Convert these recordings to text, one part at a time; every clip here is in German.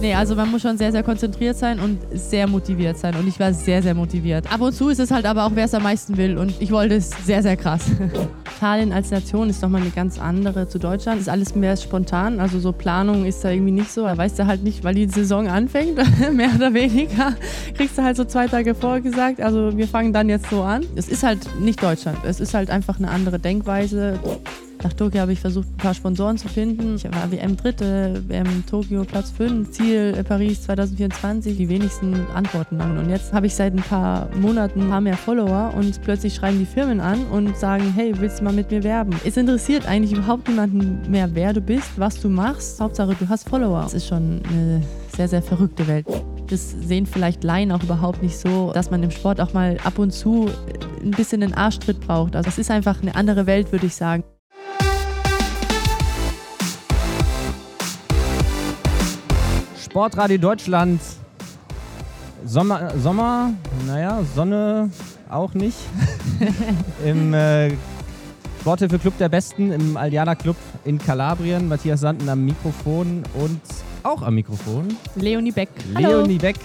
Nee, also man muss schon sehr, sehr konzentriert sein und sehr motiviert sein. Und ich war sehr, sehr motiviert. Ab und zu ist es halt aber auch, wer es am meisten will. Und ich wollte es sehr, sehr krass. Italien als Nation ist nochmal eine ganz andere zu Deutschland. Ist alles mehr spontan. Also so Planung ist da irgendwie nicht so. Da weißt du halt nicht, weil die Saison anfängt, mehr oder weniger. Kriegst du halt so zwei Tage vorgesagt. Also wir fangen dann jetzt so an. Es ist halt nicht Deutschland. Es ist halt einfach eine andere Denkweise. Nach Tokio habe ich versucht, ein paar Sponsoren zu finden. Ich war WM Dritte, WM Tokio Platz 5, Ziel äh, Paris 2024. Die wenigsten antworten dann. Und jetzt habe ich seit ein paar Monaten ein paar mehr Follower und plötzlich schreiben die Firmen an und sagen, hey, willst du mal mit mir werben? Es interessiert eigentlich überhaupt niemanden mehr, wer du bist, was du machst. Hauptsache, du hast Follower. Das ist schon eine sehr, sehr verrückte Welt. Das sehen vielleicht Laien auch überhaupt nicht so, dass man im Sport auch mal ab und zu ein bisschen einen Arschtritt braucht. Also es ist einfach eine andere Welt, würde ich sagen. Sportradio Deutschland. Sommer, Sommer, naja, Sonne auch nicht. Im äh, Sporthilfe Club der Besten, im Aldiana Club in Kalabrien. Matthias Sanden am Mikrofon und auch am Mikrofon. Leonie Beck. Leonie Beck,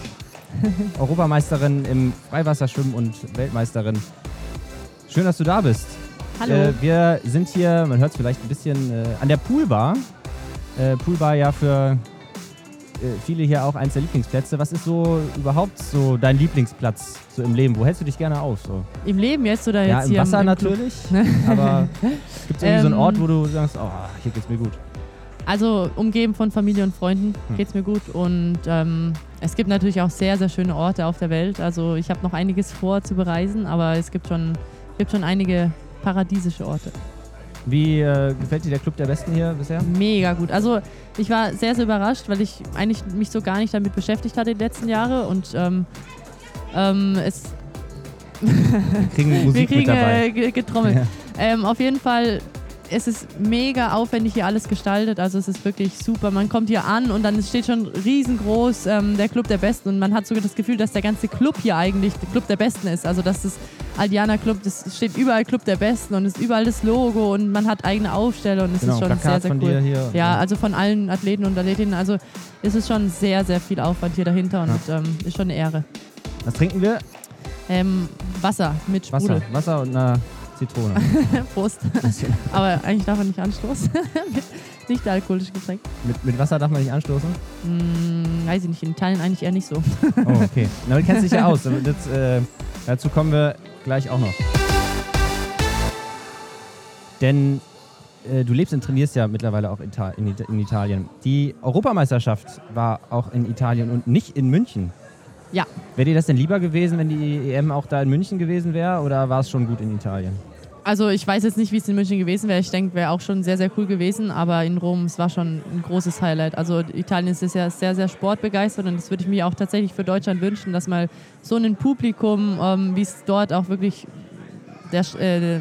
Europameisterin im Freiwasserschwimmen und Weltmeisterin. Schön, dass du da bist. Hallo. Äh, wir sind hier, man hört es vielleicht ein bisschen, äh, an der Poolbar. Äh, Poolbar ja für viele hier auch eins der Lieblingsplätze. Was ist so überhaupt so dein Lieblingsplatz so im Leben? Wo hältst du dich gerne auf? So? Im Leben jetzt oder Ja, jetzt im hier Wasser im natürlich. aber gibt es irgendwie so einen Ähm, Ort, wo du sagst, oh, hier geht's mir gut? Also umgeben von Familie und Freunden Hm. geht's mir gut und ähm, es gibt natürlich auch sehr, sehr schöne Orte auf der Welt. Also ich habe noch einiges vor zu bereisen, aber es gibt schon, gibt schon einige paradiesische Orte. Wie äh, gefällt dir der Club der Besten hier bisher? Mega gut. Also ich war sehr, sehr überrascht, weil ich eigentlich mich so gar nicht damit beschäftigt hatte die letzten Jahre und ähm, ähm, es Wir kriegen wir Musik kriegen mit dabei. äh, ge- getrommelt. Ja. Ähm, auf jeden Fall, es ist mega aufwendig hier alles gestaltet. Also es ist wirklich super. Man kommt hier an und dann steht schon riesengroß ähm, der Club der Besten und man hat sogar das Gefühl, dass der ganze Club hier eigentlich der Club der Besten ist. Also dass das Aldiana Club, das steht überall Club der Besten und ist überall das Logo und man hat eigene Aufsteller und es Genau, ist schon sehr, Plakat sehr von cool. Ja, also von allen Athleten und Athletinnen. Also es ist schon sehr, sehr viel Aufwand hier dahinter und ähm, ist schon eine Ehre. Was trinken wir? Ähm, Wasser mit Sprudel. Wasser. Wasser und eine Zitrone. Prost. Aber eigentlich darf man nicht anstoßen. nicht alkoholischen Getränk. mit, mit Wasser darf man nicht anstoßen? Hm, weiß ich nicht, in Italien eigentlich eher nicht so. Oh, okay. Na, du kennst dich ja aus. Das, äh, dazu kommen wir gleich auch noch. Denn äh, du lebst und trainierst ja mittlerweile auch in, in Italien. Die Europameisterschaft war auch in Italien und nicht in München. Ja. Wäre dir das denn lieber gewesen, wenn die EM auch da in München gewesen wäre oder war es schon gut in Italien? Also ich weiß jetzt nicht, wie es in München gewesen wäre. Ich denke, wäre auch schon sehr, sehr cool gewesen. Aber in Rom, es war schon ein großes Highlight. Also Italien ist ja sehr, sehr sportbegeistert und das würde ich mir auch tatsächlich für Deutschland wünschen, dass mal so ein Publikum, ähm, wie es dort auch wirklich der, äh,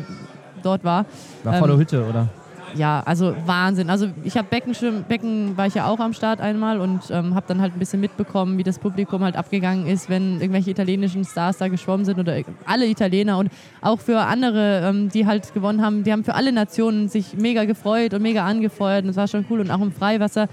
dort war, War Ähm, volle Hütte, oder? Ja, also Wahnsinn. Also ich habe Beckenschwimmen, Becken war ich ja auch am Start einmal und ähm, habe dann halt ein bisschen mitbekommen, wie das Publikum halt abgegangen ist, wenn irgendwelche italienischen Stars da geschwommen sind oder alle Italiener und auch für andere, ähm, die halt gewonnen haben, die haben für alle Nationen sich mega gefreut und mega angefeuert und es war schon cool und auch im Freiwasser.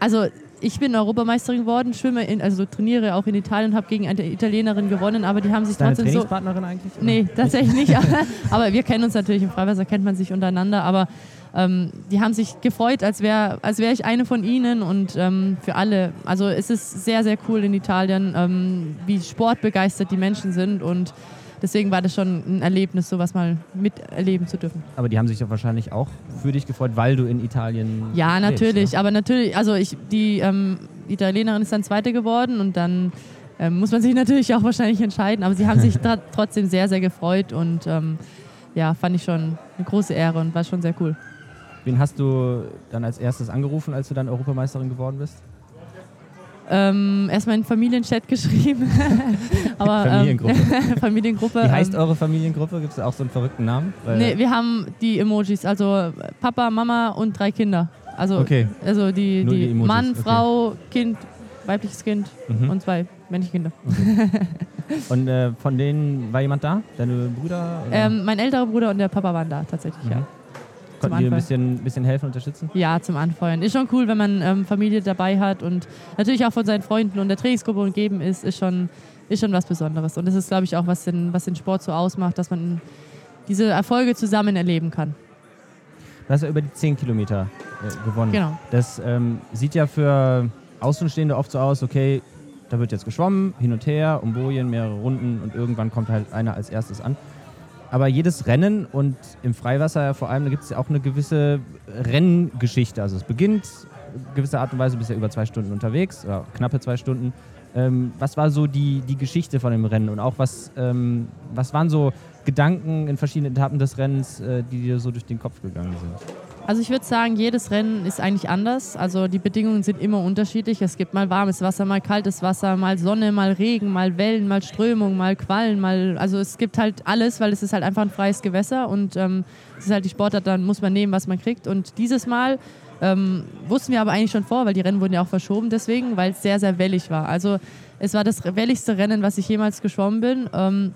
Also ich bin Europameisterin geworden, schwimme, in, also trainiere auch in Italien, habe gegen eine Italienerin gewonnen, aber die haben sich deine trotzdem so Trainingspartnerin eigentlich? oder? Nee, tatsächlich nicht. aber wir kennen uns natürlich im Freiwasser, kennt man sich untereinander. Aber ähm, die haben sich gefreut, als wäre als wär ich eine von ihnen und ähm, für alle. Also es ist sehr, sehr cool in Italien, ähm, wie sportbegeistert die Menschen sind und deswegen war das schon ein Erlebnis, sowas mal miterleben zu dürfen. Aber die haben sich doch wahrscheinlich auch für dich gefreut, weil du in Italien Ja, lebst, natürlich. ne? Aber natürlich, also ich, die ähm, Italienerin ist dann Zweite geworden und dann ähm, muss man sich natürlich auch wahrscheinlich entscheiden. Aber sie haben sich trotzdem sehr, sehr gefreut und ähm, ja, fand ich schon eine große Ehre und war schon sehr cool. Wen hast du dann als erstes angerufen, als du dann Europameisterin geworden bist? Ähm, erstmal in den Familienchat geschrieben. Aber, Familiengruppe. Ähm, Familiengruppe. Wie heißt ähm, eure Familiengruppe? Gibt es auch so einen verrückten Namen? Weil- Nee, wir haben die Emojis, also Papa, Mama und drei Kinder. Also, Okay. also die, die, die Mann, okay. Frau, Kind, weibliches Kind Mhm. und zwei männliche Kinder. Und äh, von denen war jemand da? Deine Brüder? Ähm, mein älterer Bruder und der Papa waren da tatsächlich, Mhm. ja. Konnten die ein bisschen, bisschen helfen, unterstützen? Ja, zum Anfeuern. Ist schon cool, wenn man ähm, Familie dabei hat und natürlich auch von seinen Freunden und der Trainingsgruppe umgeben ist, ist schon, ist schon was Besonderes. Und das ist, glaube ich, auch, was den, was den Sport so ausmacht, dass man diese Erfolge zusammen erleben kann. Du hast ja über die 10 Kilometer äh, gewonnen. Genau. Das ähm, sieht ja für Außenstehende oft so aus, okay, da wird jetzt geschwommen, hin und her, um Bojen, mehrere Runden und irgendwann kommt halt einer als erstes an. Aber jedes Rennen und im Freiwasser vor allem, da gibt es ja auch eine gewisse Renngeschichte. Also es beginnt gewisse Art und Weise, bist ja über zwei Stunden unterwegs, oder knappe zwei Stunden. Ähm, was war so die, die Geschichte von dem Rennen und auch was, ähm, was waren so Gedanken in verschiedenen Etappen des Rennens, äh, die dir so durch den Kopf gegangen sind? Also ich würde sagen, jedes Rennen ist eigentlich anders. Also die Bedingungen sind immer unterschiedlich. Es gibt mal warmes Wasser, mal kaltes Wasser, mal Sonne, mal Regen, mal Wellen, mal Strömung, mal Quallen, mal also es gibt halt alles, weil es ist halt einfach ein freies Gewässer und ähm, es ist halt die Sportart, dann muss man nehmen, was man kriegt. Und dieses Mal ähm, wussten wir aber eigentlich schon vor, weil die Rennen wurden ja auch verschoben deswegen, weil es sehr, sehr wellig war. Also es war das welligste Rennen, was ich jemals geschwommen bin. Ähm,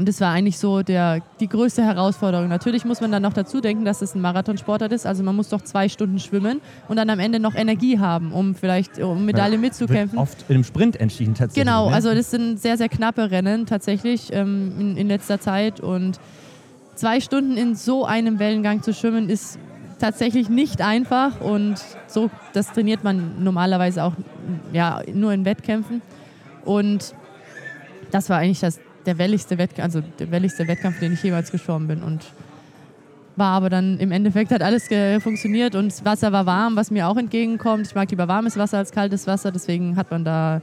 und das war eigentlich so der, die größte Herausforderung. Natürlich muss man dann noch dazu denken, dass es ein Marathonsportart ist. Also man muss doch zwei Stunden schwimmen und dann am Ende noch Energie haben, um vielleicht um Medaille ja, mitzukämpfen. Wird oft im Sprint entschieden tatsächlich. Genau, ne? also das sind sehr, sehr knappe Rennen tatsächlich ähm, in, in letzter Zeit. Und zwei Stunden in so einem Wellengang zu schwimmen, ist tatsächlich nicht einfach. Und so, das trainiert man normalerweise auch ja, nur in Wettkämpfen. Und das war eigentlich das, der welligste Wettkampf, also der welligste Wettkampf, den ich jemals geschwommen bin. Und war aber dann im Endeffekt hat alles funktioniert und das Wasser war warm, was mir auch entgegenkommt. Ich mag lieber warmes Wasser als kaltes Wasser, deswegen hat man da,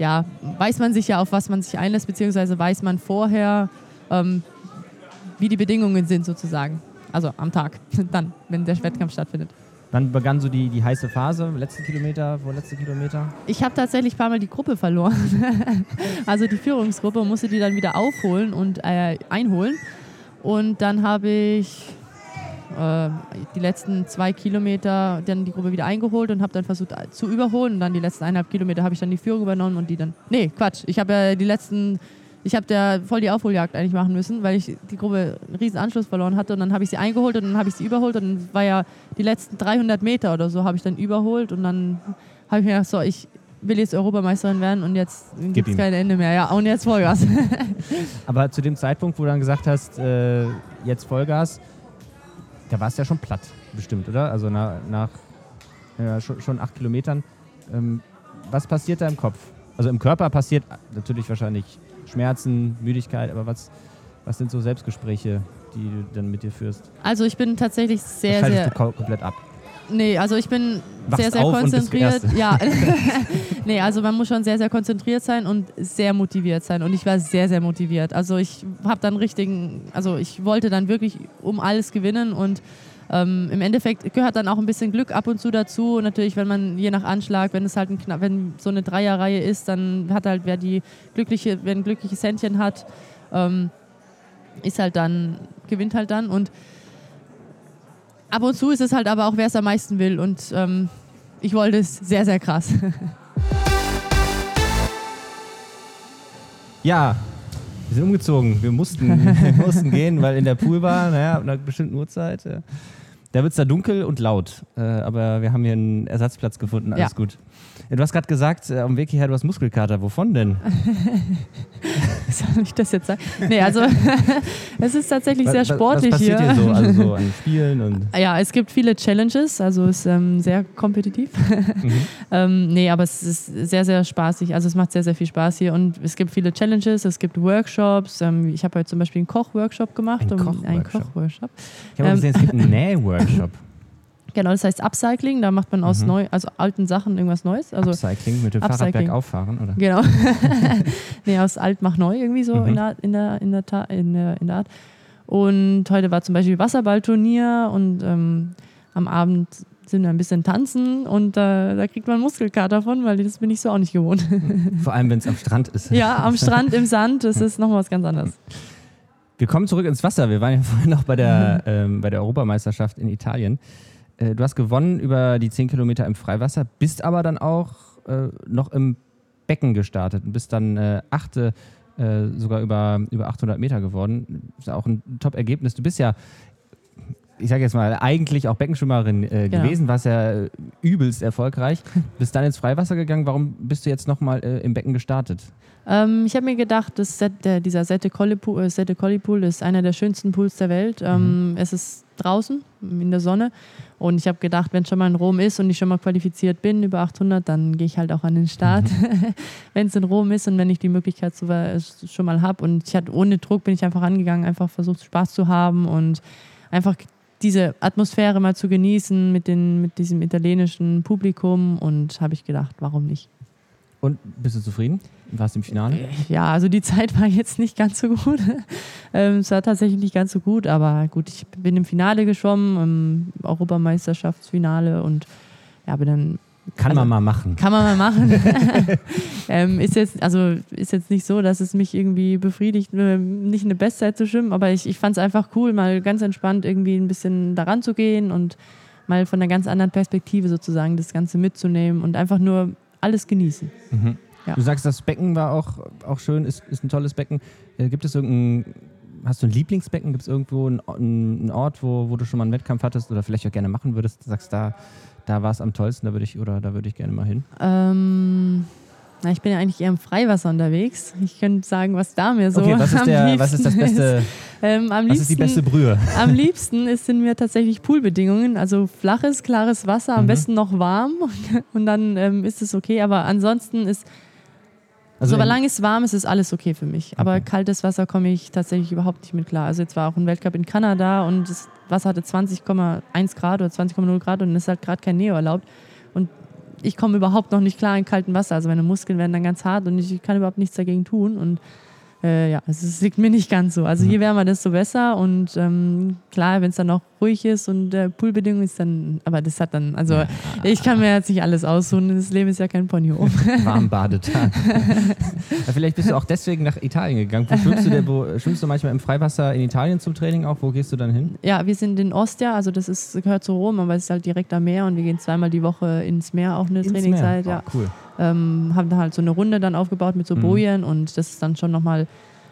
ja, weiß man sich ja, auf was man sich einlässt, beziehungsweise weiß man vorher, ähm, wie die Bedingungen sind sozusagen. Also am Tag, dann, wenn der Wettkampf stattfindet. Wann begann so die, die heiße Phase? Letzte Kilometer, vorletzte Kilometer? Ich habe tatsächlich ein paar Mal die Gruppe verloren. also die Führungsgruppe musste die dann wieder aufholen und äh, einholen. Und dann habe ich äh, die letzten zwei Kilometer dann die Gruppe wieder eingeholt und habe dann versucht äh, zu überholen. Und dann die letzten eineinhalb Kilometer habe ich dann die Führung übernommen und die dann. Nee, Quatsch. Ich habe ja die letzten ich habe da voll die Aufholjagd eigentlich machen müssen, weil ich die Gruppe einen riesen Anschluss verloren hatte und dann habe ich sie eingeholt und dann habe ich sie überholt und dann war ja die letzten 300 Meter oder so habe ich dann überholt und dann habe ich mir gedacht, so, ich will jetzt Europameisterin werden und jetzt gibt es kein Ende mehr. Ja, und jetzt Vollgas. Aber zu dem Zeitpunkt, wo du dann gesagt hast, äh, jetzt Vollgas, da war es ja schon platt, bestimmt, oder? Also nach, nach ja, schon, schon, acht Kilometern. Ähm, was passiert da im Kopf? Also im Körper passiert natürlich wahrscheinlich Schmerzen, Müdigkeit, aber was, was sind so Selbstgespräche, die du dann mit dir führst? Also ich bin tatsächlich sehr, sehr... Du komplett ab? Nee, also ich bin Wachst sehr, sehr konzentriert. Ja, nee, also man muss schon sehr, sehr konzentriert sein und sehr motiviert sein. Und ich war sehr, sehr motiviert. Also ich habe dann richtigen, also ich wollte dann wirklich um alles gewinnen und ähm, Im Endeffekt gehört dann auch ein bisschen Glück ab und zu dazu. Und natürlich, wenn man je nach Anschlag, wenn es halt ein, wenn so eine Dreierreihe ist, dann hat halt wer die glückliche, wer ein glückliches Händchen hat, ähm, ist halt dann gewinnt halt dann. Und ab und zu ist es halt aber auch, wer es am meisten will. Und ähm, ich wollte es sehr, sehr krass. Ja, wir sind umgezogen. Wir mussten, wir mussten gehen, weil in der Poolbar, naja, ab einer bestimmten Uhrzeit. Ja. Da wird es da dunkel und laut. Äh, aber wir haben hier einen Ersatzplatz gefunden, alles ja. gut. Du hast gerade gesagt, äh, am Weg hierher, du hast Muskelkater. Wovon denn? Soll ich das jetzt sagen? Nee, also es ist tatsächlich sehr sportlich was passiert hier. hier so, also so an Spielen? Und ja, es gibt viele Challenges, also es ist ähm, sehr kompetitiv. Mhm. ähm, nee, aber es ist sehr, sehr spaßig. Also es macht sehr, sehr viel Spaß hier und es gibt viele Challenges, es gibt Workshops. Ähm, ich habe heute zum Beispiel einen Kochworkshop gemacht. Ein Kochworkshop? Kochworkshop. Ich habe gesehen, es gibt einen Nähworkshop. Genau, das heißt Upcycling, da macht man aus mhm. neu, also alten Sachen irgendwas Neues. Also Upcycling mit dem Upcycling. Fahrrad bergauf fahren, oder? Genau. nee, aus alt mach neu irgendwie so mhm. in, der, in, der, in, der, in, der, in der Art. Und heute war zum Beispiel Wasserballturnier und ähm, am Abend sind wir ein bisschen tanzen und äh, da kriegt man Muskelkater von, weil das bin ich so auch nicht gewohnt. Vor allem, wenn es am Strand ist. Ja, am Strand, im Sand, das ist nochmal was ganz anderes. Wir kommen zurück ins Wasser. Wir waren ja vorhin noch bei der, mhm. ähm, bei der Europameisterschaft in Italien. Äh, du hast gewonnen über die 10 Kilometer im Freiwasser, bist aber dann auch äh, noch im Becken gestartet und bist dann äh, Achte äh, sogar über, über 800 Meter geworden. Das ist ja auch ein Top-Ergebnis. Du bist ja ich sage jetzt mal, eigentlich auch Beckenschwimmerin äh, Genau. gewesen, warst ja äh, übelst erfolgreich. Bist dann ins Freiwasser gegangen. Warum bist du jetzt nochmal äh, im Becken gestartet? Ähm, ich habe mir gedacht, dass der, dieser Sette Colli Pool, äh, Sette Colli Pool ist einer der schönsten Pools der Welt. Ähm, Es ist draußen in der Sonne und ich habe gedacht, wenn schon mal in Rom ist und ich schon mal qualifiziert bin über 800, dann gehe ich halt auch an den Start, wenn es in Rom ist und wenn ich die Möglichkeit so, äh, schon mal habe. Und ich hatte ohne Druck bin ich einfach angegangen, einfach versucht Spaß zu haben und einfach diese Atmosphäre mal zu genießen mit, den, mit diesem italienischen Publikum und habe ich gedacht, warum nicht? Und bist du zufrieden? Warst du im Finale? Ja, also die Zeit war jetzt nicht ganz so gut. ähm, es war tatsächlich nicht ganz so gut, aber gut, ich bin im Finale geschwommen, im Europameisterschaftsfinale und ja, bin dann Kann Also- man mal machen. kann man mal machen. ähm, ist jetzt also ist jetzt nicht so, dass es mich irgendwie befriedigt, äh, nicht eine Bestzeit zu schwimmen, aber ich, ich fand es einfach cool, mal ganz entspannt irgendwie ein bisschen daran zu gehen und mal von einer ganz anderen Perspektive sozusagen das Ganze mitzunehmen und einfach nur alles genießen. Ja. Du sagst, das Becken war auch, auch schön, ist, ist ein tolles Becken. Äh, gibt es irgendein, hast du ein Lieblingsbecken? Gibt es irgendwo einen, einen Ort, wo, wo du schon mal einen Wettkampf hattest oder vielleicht auch gerne machen würdest? Du sagst, da, da war es am tollsten, da würde ich, oder da würde ich gerne mal hin. Ähm, na, ich bin ja eigentlich eher im Freiwasser unterwegs. Ich könnte sagen, was da mir so okay, was ist, am der, liebsten was ist das beste, Ähm, am was ist die liebsten- beste Brühe? Am liebsten ist, sind mir tatsächlich Poolbedingungen, also flaches, klares Wasser, am Mhm. besten noch warm und dann ähm, ist es okay. Aber ansonsten ist, Also solange es warm ist, ist alles okay für mich. Aber Okay. kaltes Wasser komme ich tatsächlich überhaupt nicht mit klar. Also jetzt war auch ein Weltcup in Kanada und das Wasser hatte 20,1 Grad oder 20,0 Grad und es ist halt gerade kein Neo erlaubt. Und ich komme überhaupt noch nicht klar in kaltem Wasser. Also meine Muskeln werden dann ganz hart und ich kann überhaupt nichts dagegen tun. Und äh, ja, also es liegt mir nicht ganz so. Also je wärmer, desto besser. Und ähm, klar, wenn es dann noch ruhig ist und äh, Poolbedingungen ist dann, aber das hat dann, also ich kann mir jetzt nicht alles aussuchen. Das Leben ist ja kein Ponyhof. Warmbadetag. ja, vielleicht bist du auch deswegen nach Italien gegangen. Wo schwimmst du, denn, wo schwimmst du manchmal im Freiwasser in Italien zum Training auch? Wo gehst du dann hin? Ja, wir sind in Ostia, also das ist, gehört zu Rom, aber es ist halt direkt am Meer und wir gehen zweimal die Woche ins Meer, auch eine Ins Trainingszeit. Meer. Ja. Oh, cool. Ähm, haben da halt so eine Runde dann aufgebaut mit so Mhm. Bojen und das ist dann schon nochmal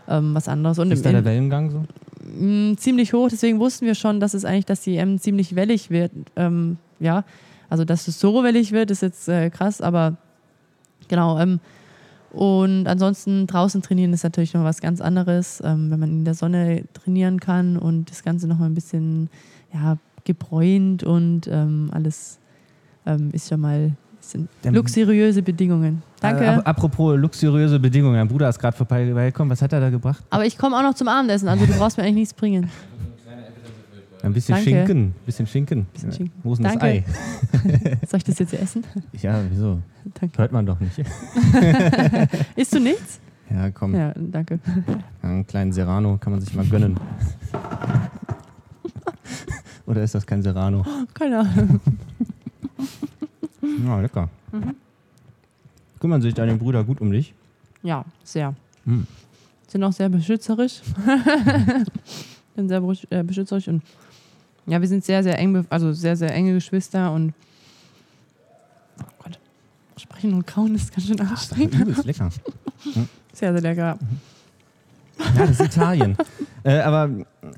ähm, was anderes. Und ist da der Wellengang so? Mh, ziemlich hoch, deswegen wussten wir schon, dass es eigentlich, dass die EM ziemlich wellig wird. Ähm, ja, also dass es so wellig wird, ist jetzt äh, krass, aber genau. Ähm, und ansonsten draußen trainieren ist natürlich noch was ganz anderes, ähm, wenn man in der Sonne trainieren kann und das Ganze noch mal ein bisschen ja, gebräunt und ähm, alles ähm, ist schon mal es sind luxuriöse Bedingungen. Danke. Äh, ap- apropos luxuriöse Bedingungen. Mein Bruder ist gerade vorbeigekommen. Was hat er da gebracht? aber ich komme auch noch zum Abendessen, also du brauchst mir eigentlich nichts bringen. Ein bisschen Danke. Schinken. Ein bisschen Schinken. Bisschen Schinken. Wo ist das. Ei? Soll ich das jetzt essen? Ja, wieso? Danke. Hört man doch nicht. Isst du nichts? Ja, komm. Ja, danke. Einen kleinen Serrano kann man sich mal gönnen. Oder ist das kein Serrano? Keine Ahnung. Ja, lecker. Mhm. Kümmern sich deine Brüder gut um dich? Ja, sehr. Hm. Sind auch sehr beschützerisch. sind sehr äh, beschützerisch und ja, wir sind sehr, sehr eng, also sehr, sehr enge Geschwister und oh Gott, sprechen und kauen ist ganz schön anstrengend. Übelst lecker. Sehr, sehr lecker. Ja, das ist Italien. äh, aber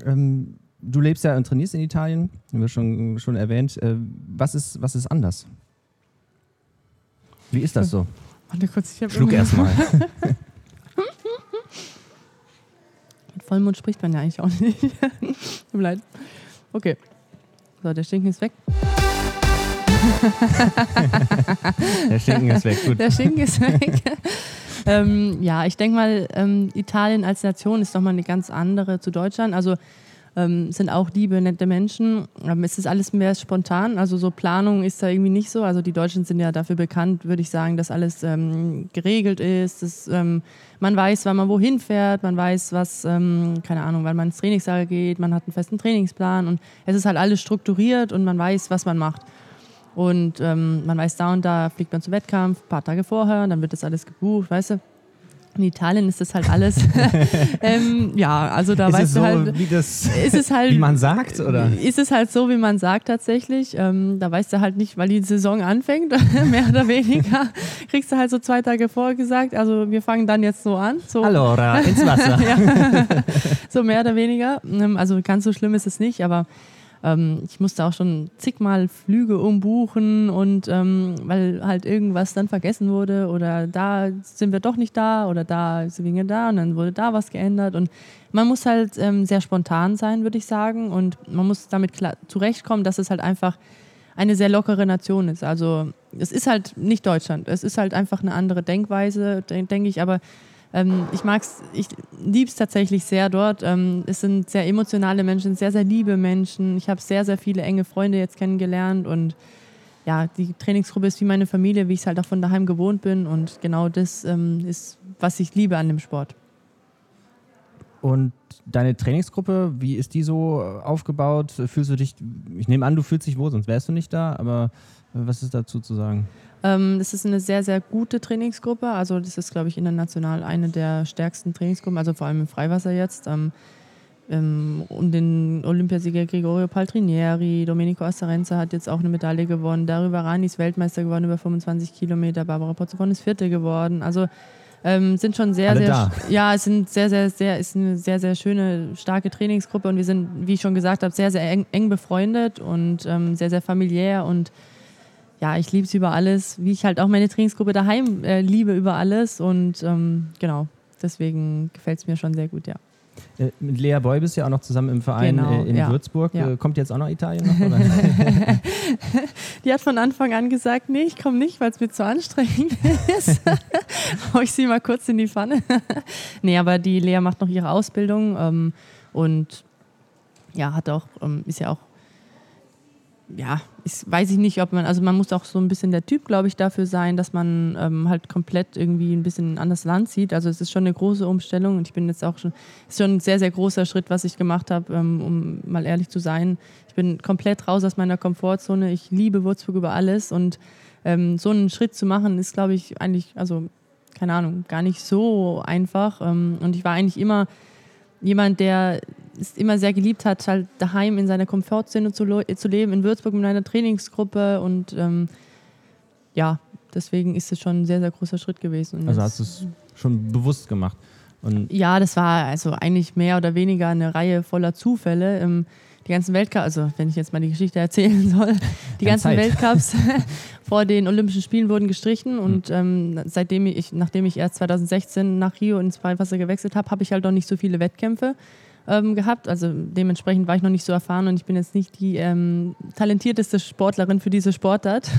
ähm, du lebst ja und trainierst in Italien, haben wir schon, schon erwähnt. Äh, was, ist, was ist anders? Wie ist das so? Warte kurz, ich habe Schluck erstmal. Mit Vollmond spricht man ja eigentlich auch nicht. Tut mir leid. Okay. So, der Stinken ist weg. Der Schinken ist weg. Gut. Der Schinken ist weg. ähm, ja, ich denke mal, ähm, Italien als Nation ist nochmal eine ganz andere zu Deutschland. Also ähm, sind auch liebe, nette Menschen. Ähm, es ist alles mehr spontan. Also so Planung ist da irgendwie nicht so. Also die Deutschen sind ja dafür bekannt, würde ich sagen, dass alles ähm, geregelt ist. Dass, ähm, man weiß, wann man wohin fährt. Man weiß, was, ähm, keine Ahnung, wann man ins Trainingslager geht. Man hat einen festen Trainingsplan. Und es ist halt alles strukturiert und man weiß, was man macht. Und ähm, man weiß, da und da fliegt man zum Wettkampf, ein paar Tage vorher, dann wird das alles gebucht, weißt du. In Italien ist das halt alles. ähm, ja, also da ist es weißt so, du halt. wie, das, Ist es halt, wie man sagt? Oder? Ist es halt so, wie man sagt tatsächlich. Ähm, da weißt du halt nicht, weil die Saison anfängt, mehr oder weniger, kriegst du halt so zwei Tage vorher gesagt, also wir fangen dann jetzt so an. So, Allora, ins Wasser. ja. so mehr oder weniger. Ähm, Also ganz so schlimm ist es nicht, aber ähm, ich musste auch schon zigmal Flüge umbuchen und ähm, weil halt irgendwas dann vergessen wurde oder da sind wir doch nicht da oder da sind wir da und dann wurde da was geändert. Und man muss halt ähm, sehr spontan sein, würde ich sagen. Und man muss damit klar zurechtkommen, dass es halt einfach eine sehr lockere Nation ist. Also es ist halt nicht Deutschland, es ist halt einfach eine andere Denkweise, denke ich, aber ähm, ich mag's, ich liebe es tatsächlich sehr dort. Ähm, es sind sehr emotionale Menschen, sehr, sehr liebe Menschen. Ich habe sehr, sehr viele enge Freunde jetzt kennengelernt und ja, die Trainingsgruppe ist wie meine Familie, wie ich es halt auch von daheim gewohnt bin und genau das ähm, ist, was ich liebe an dem Sport. Und deine Trainingsgruppe, wie ist die so aufgebaut? Fühlst du dich, ich nehme an, du fühlst dich wohl, sonst wärst du nicht da, aber was ist dazu zu sagen? Ähm, das ist eine sehr, sehr gute Trainingsgruppe. Also das ist, glaube ich, international eine der stärksten Trainingsgruppen, also vor allem im Freiwasser jetzt. Ähm, ähm, und den Olympiasieger Gregorio Paltrinieri, Domenico Astarenza hat jetzt auch eine Medaille gewonnen. Darüber Rani ist Weltmeister geworden über 25 Kilometer. Barbara Pozzofon ist Vierte geworden. Also ähm, sind schon sehr, Alle sehr, da. ja, es sind sehr, sehr, sehr, ist eine sehr, sehr schöne, starke Trainingsgruppe und wir sind, wie ich schon gesagt habe, sehr, sehr eng, eng befreundet und ähm, sehr, sehr familiär und ja, ich liebe es über alles, wie ich halt auch meine Trainingsgruppe daheim äh, liebe über alles und ähm, genau, deswegen gefällt es mir schon sehr gut, ja. Äh, mit Lea Boy bist du ja auch noch zusammen im Verein Genau, äh, in ja. Würzburg. Ja. Äh, Kommt jetzt auch noch Italien noch? Oder? Die hat von Anfang an gesagt, nee, ich komme nicht, weil es mir zu anstrengend ist. Hau ich sie mal kurz in die Pfanne. nee, aber die Lea macht noch ihre Ausbildung ähm, und ja, hat auch, ähm, ist ja auch, ja, ist, weiß ich nicht, ob man, also man muss auch so ein bisschen der Typ, glaube ich, dafür sein, dass man ähm, halt komplett irgendwie ein bisschen ein anderes Land sieht. Also es ist schon eine große Umstellung und ich bin jetzt auch schon, ist schon ein sehr, sehr großer Schritt, was ich gemacht habe, ähm, um mal ehrlich zu sein. Ich bin komplett raus aus meiner Komfortzone. Ich liebe Würzburg über alles und ähm, so einen Schritt zu machen, ist, glaube ich, eigentlich, also keine Ahnung, gar nicht so einfach. Ähm, und ich war eigentlich immer jemand, der es immer sehr geliebt hat, halt daheim in seiner Komfortzone zu, zu leben, in Würzburg mit einer Trainingsgruppe und ähm, ja, deswegen ist es schon ein sehr, sehr großer Schritt gewesen. Und Also hast du es schon bewusst gemacht. Und ja, das war also eigentlich mehr oder weniger eine Reihe voller Zufälle. Ähm, die ganzen Weltcups, also wenn ich jetzt mal die Geschichte erzählen soll, die ganzen Zeit. Weltcups vor den Olympischen Spielen wurden gestrichen und Hm. ähm, seitdem ich, nachdem ich erst 2016 nach Rio ins Freiwasser gewechselt habe, habe ich halt noch nicht so viele Wettkämpfe ähm, gehabt. Also dementsprechend war ich noch nicht so erfahren und ich bin jetzt nicht die ähm, talentierteste Sportlerin für diese Sportart.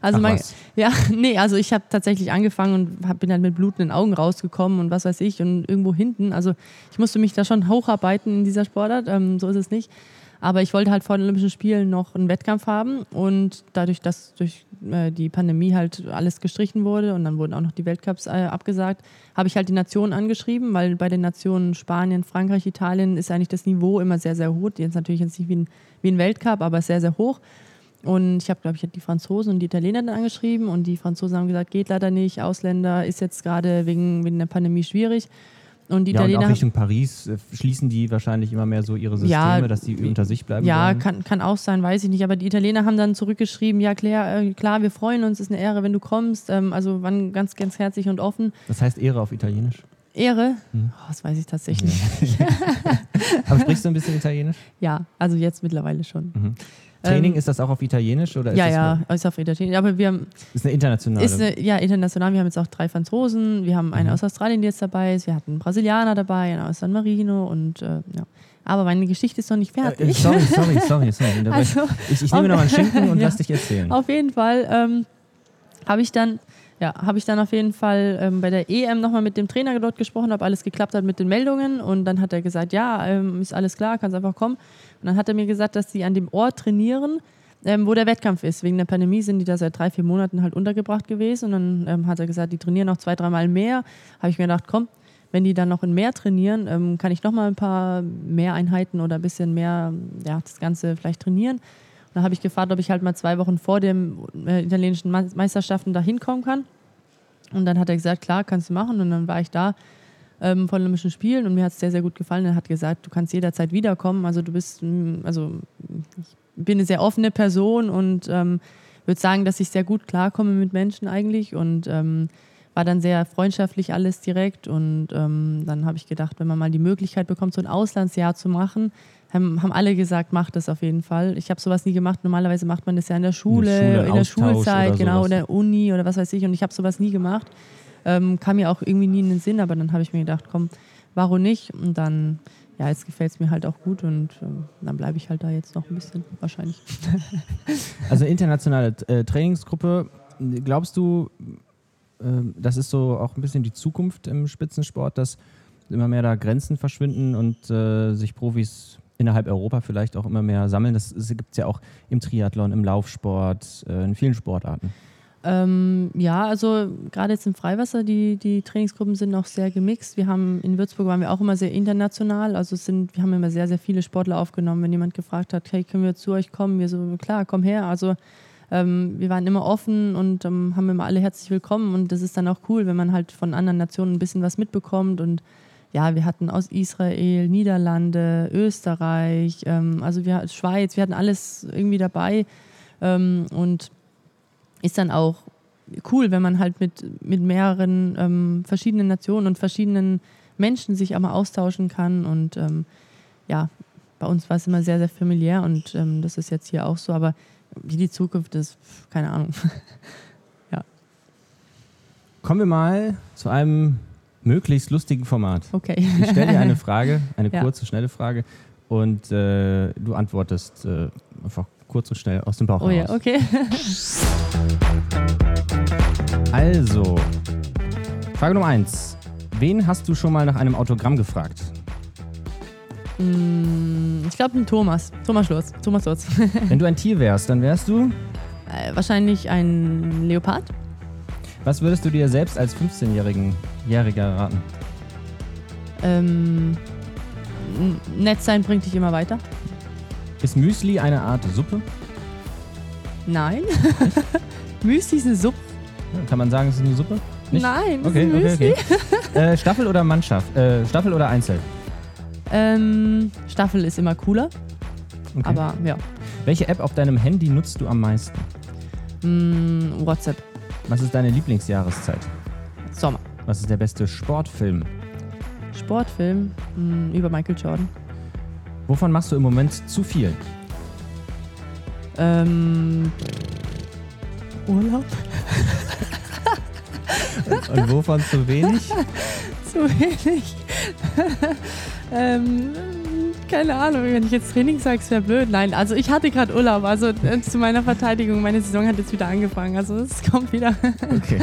Also Ach was. ja, nee, also ich habe tatsächlich angefangen und hab, bin dann mit blutenden Augen rausgekommen und was weiß ich und irgendwo hinten. Also ich musste mich da schon hocharbeiten in dieser Sportart, ähm, so ist es nicht. Aber ich wollte halt vor den Olympischen Spielen noch einen Wettkampf haben und dadurch, dass durch äh, die Pandemie halt alles gestrichen wurde und dann wurden auch noch die Weltcups äh, abgesagt, habe ich halt die Nationen angeschrieben, weil bei den Nationen Spanien, Frankreich, Italien ist eigentlich das Niveau immer sehr, sehr hoch. Jetzt natürlich jetzt nicht wie ein, wie ein Weltcup, aber sehr, sehr hoch. Und ich habe, glaube ich, die Franzosen und die Italiener dann angeschrieben und die Franzosen haben gesagt, geht leider nicht, Ausländer ist jetzt gerade wegen, wegen der Pandemie schwierig. Und die ja, und Italiener auch Richtung Paris äh, schließen die wahrscheinlich immer mehr so ihre Systeme, Ja, dass die unter sich bleiben Ja, wollen. kann, kann auch sein, weiß ich nicht. Aber die Italiener haben dann zurückgeschrieben, ja klar, äh, klar wir freuen uns, ist eine Ehre, wenn du kommst. Ähm, also waren ganz, ganz herzlich und offen. Das heißt Ehre auf Italienisch. Ehre? Hm. Oh, das weiß ich tatsächlich nicht. Aber sprichst du ein bisschen Italienisch? Ja, also jetzt mittlerweile schon. Mhm. Training, Ähm, ist das auch auf Italienisch oder ist Ja, ja, ist auf Italienisch. Aber wir haben, ist eine internationale? ist eine, ja, international. Wir haben jetzt auch drei Franzosen. Wir haben einen Mhm. aus Australien, die jetzt dabei ist. Wir hatten einen Brasilianer dabei, einen aus San Marino und äh, ja. Aber meine Geschichte ist noch nicht äh, fertig. äh, sorry, sorry, sorry, sorry. Also, ich ich nehme noch einen Schinken und Ja. lass dich erzählen. Auf jeden Fall ähm, habe ich dann, ja, habe ich dann auf jeden Fall ähm, bei der EM nochmal mit dem Trainer dort gesprochen, ob alles geklappt hat mit den Meldungen und dann hat er gesagt, ja, ähm, ist alles klar, kannst einfach kommen. Und dann hat er mir gesagt, dass sie an dem Ort trainieren, ähm, wo der Wettkampf ist. Wegen der Pandemie sind die da seit drei, vier Monaten halt untergebracht gewesen und dann ähm, hat er gesagt, die trainieren noch zwei, dreimal mehr. Habe ich mir gedacht, komm, wenn die dann noch in mehr trainieren, ähm, kann ich noch mal ein paar mehr Einheiten oder ein bisschen mehr, ja, das Ganze vielleicht trainieren. Dann habe ich gefragt, ob ich halt mal zwei Wochen vor den äh, italienischen Me- Meisterschaften da hinkommen kann. Und dann hat er gesagt, klar, kannst du machen. Und dann war ich da ähm, von Olympischen Spielen und mir hat es sehr, sehr gut gefallen. Er hat gesagt, du kannst jederzeit wiederkommen. Also du bist, also ich bin eine sehr offene Person und ähm, würde sagen, dass ich sehr gut klarkomme mit Menschen eigentlich und ähm, war dann sehr freundschaftlich alles direkt. Und ähm, dann habe ich gedacht, wenn man mal die Möglichkeit bekommt, so ein Auslandsjahr zu machen, haben, haben alle gesagt, mach das auf jeden Fall. Ich habe sowas nie gemacht. Normalerweise macht man das ja in der Schule, Schule, in der Austausch Schulzeit, oder genau, in der Uni oder was weiß ich. Und ich habe sowas nie gemacht. Ähm, kam mir auch irgendwie nie in den Sinn, aber dann habe ich mir gedacht, komm, warum nicht? Und dann, ja, jetzt gefällt es mir halt auch gut und ähm, dann bleibe ich halt da jetzt noch ein bisschen wahrscheinlich. Also internationale äh, Trainingsgruppe, glaubst du, das ist so auch ein bisschen die Zukunft im Spitzensport, dass immer mehr da Grenzen verschwinden und äh, sich Profis innerhalb Europa vielleicht auch immer mehr sammeln? Das gibt es ja auch im Triathlon, im Laufsport, äh, in vielen Sportarten. Ähm, ja, also gerade jetzt im Freiwasser, die, die Trainingsgruppen sind noch sehr gemixt. Wir haben in Würzburg waren wir auch immer sehr international. Also sind, wir haben immer sehr, sehr viele Sportler aufgenommen. Wenn jemand gefragt hat, hey, können wir zu euch kommen? Wir so, klar, komm her. Also ähm, wir waren immer offen und ähm, haben immer alle herzlich willkommen. Und das ist dann auch cool, wenn man halt von anderen Nationen ein bisschen was mitbekommt. Und ja, wir hatten aus Israel, Niederlande, Österreich, ähm, also wir Schweiz, wir hatten alles irgendwie dabei. Ähm, und ist dann auch cool, wenn man halt mit, mit mehreren ähm, verschiedenen Nationen und verschiedenen Menschen sich einmal austauschen kann. Und ähm, ja, bei uns war es immer sehr, sehr familiär und das ist jetzt hier auch so. Aber wie die Zukunft ist, keine Ahnung. Kommen wir mal zu einem möglichst lustigen Format. Okay. Ich stelle dir eine Frage, eine Ja. kurze, schnelle Frage und äh, du antwortest äh, einfach kurz und schnell aus dem Bauch Oh ja, heraus. okay. Also, Frage Nummer eins. Wen hast du schon mal nach einem Autogramm gefragt? Mm, Ich glaube, ein Thomas. Thomas Lutz. Thomas Lutz. Wenn du ein Tier wärst, dann wärst du. Äh, Wahrscheinlich ein Leopard. Was würdest du dir selbst als 15-Jährigen Jähriger raten? Ähm, nett sein bringt dich immer weiter. Ist Müsli eine Art Suppe? Nein. Müsli ist eine Suppe. Kann man sagen, es ist eine Suppe? Nicht? Nein, Okay, ist okay, Müsli. okay. äh, Staffel oder Mannschaft? Äh, Staffel oder Einzel? Ähm, Staffel ist immer cooler, Okay. aber ja. Welche App auf deinem Handy nutzt du am meisten? Mm, WhatsApp, Was ist deine Lieblingsjahreszeit? Sommer. Was ist der beste Sportfilm? Sportfilm mm, über Michael Jordan. Wovon machst du im Moment zu viel? Ähm, Urlaub? Und wovon zu wenig? Zu wenig. ähm, keine Ahnung, wenn ich jetzt Training sage, wäre blöd. Nein, also ich hatte gerade Urlaub. Also äh, zu meiner Verteidigung, meine Saison hat jetzt wieder angefangen. Also es kommt wieder. Okay.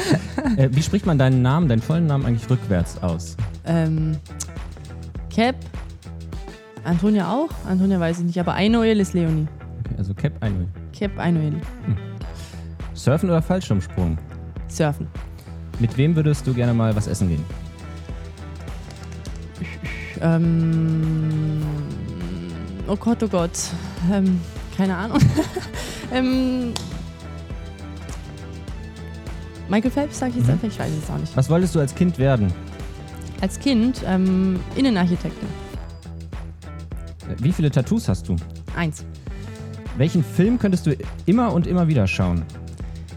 Äh, wie spricht man deinen Namen, deinen vollen Namen eigentlich rückwärts aus? ähm, Cap. Antonia auch? Antonia weiß ich nicht, aber Ainoel ist Leonie. Okay, also Cap 1. Cap Ainoel. Surfen oder Fallschirmsprung? Surfen. Mit wem würdest du gerne mal was essen gehen? Ähm, oh Gott, oh Gott. Ähm, keine Ahnung. ähm, Michael Phelps, sag ich jetzt Mhm. einfach, ich weiß es auch nicht. Was wolltest du als Kind werden? Als Kind ähm, Innenarchitektin. Wie viele Tattoos hast du? Eins. Welchen Film könntest du immer und immer wieder schauen?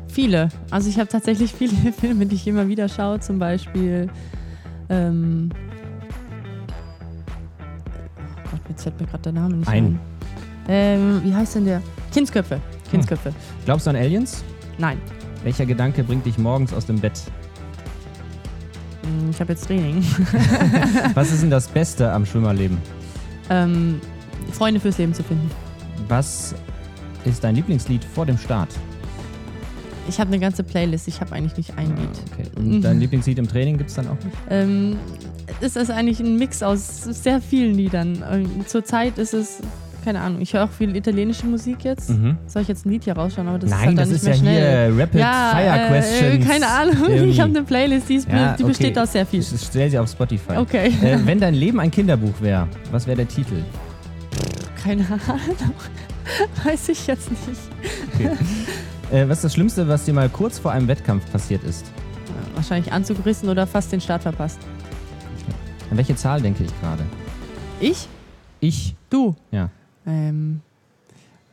Viele. Also ich habe tatsächlich viele Filme, die ich immer wieder schaue. Zum Beispiel. Ähm, fällt mir gerade der Name nicht Ein. ein. Ähm, wie heißt denn der? Kindsköpfe. Kindsköpfe. Glaubst du an Aliens? Nein. Welcher Gedanke bringt dich morgens aus dem Bett? Hm, Ich habe jetzt Training. Was ist denn das Beste am Schwimmerleben? ähm, Freunde fürs Leben zu finden. Was ist dein Lieblingslied vor dem Start? Ich habe eine ganze Playlist. Ich habe eigentlich nicht ein Lied. Ah, Okay. Und dein Lieblingslied im Training gibt es dann auch nicht? Ähm, es ist eigentlich ein Mix aus sehr vielen Liedern. Zurzeit ist es, keine Ahnung, ich höre auch viel italienische Musik jetzt. Mhm. Soll ich jetzt ein Lied hier rausschauen? Aber das ist Nein, halt das ist ja schnell. hier Rapid ja, Fire äh, Questions. keine Ahnung. irgendwie. Ich habe eine Playlist, die, ist, Ja, die okay. besteht aus sehr viel. Ich stell sie auf Spotify. Okay. Äh, wenn dein Leben ein Kinderbuch wäre, was wäre der Titel? Keine Ahnung. Weiß ich jetzt nicht. Okay. äh, was ist das Schlimmste, was dir mal kurz vor einem Wettkampf passiert ist? Wahrscheinlich Anzug gerissen oder fast den Start verpasst. An welche Zahl denke ich gerade? Ich? Ich. Du? Ja, Ähm,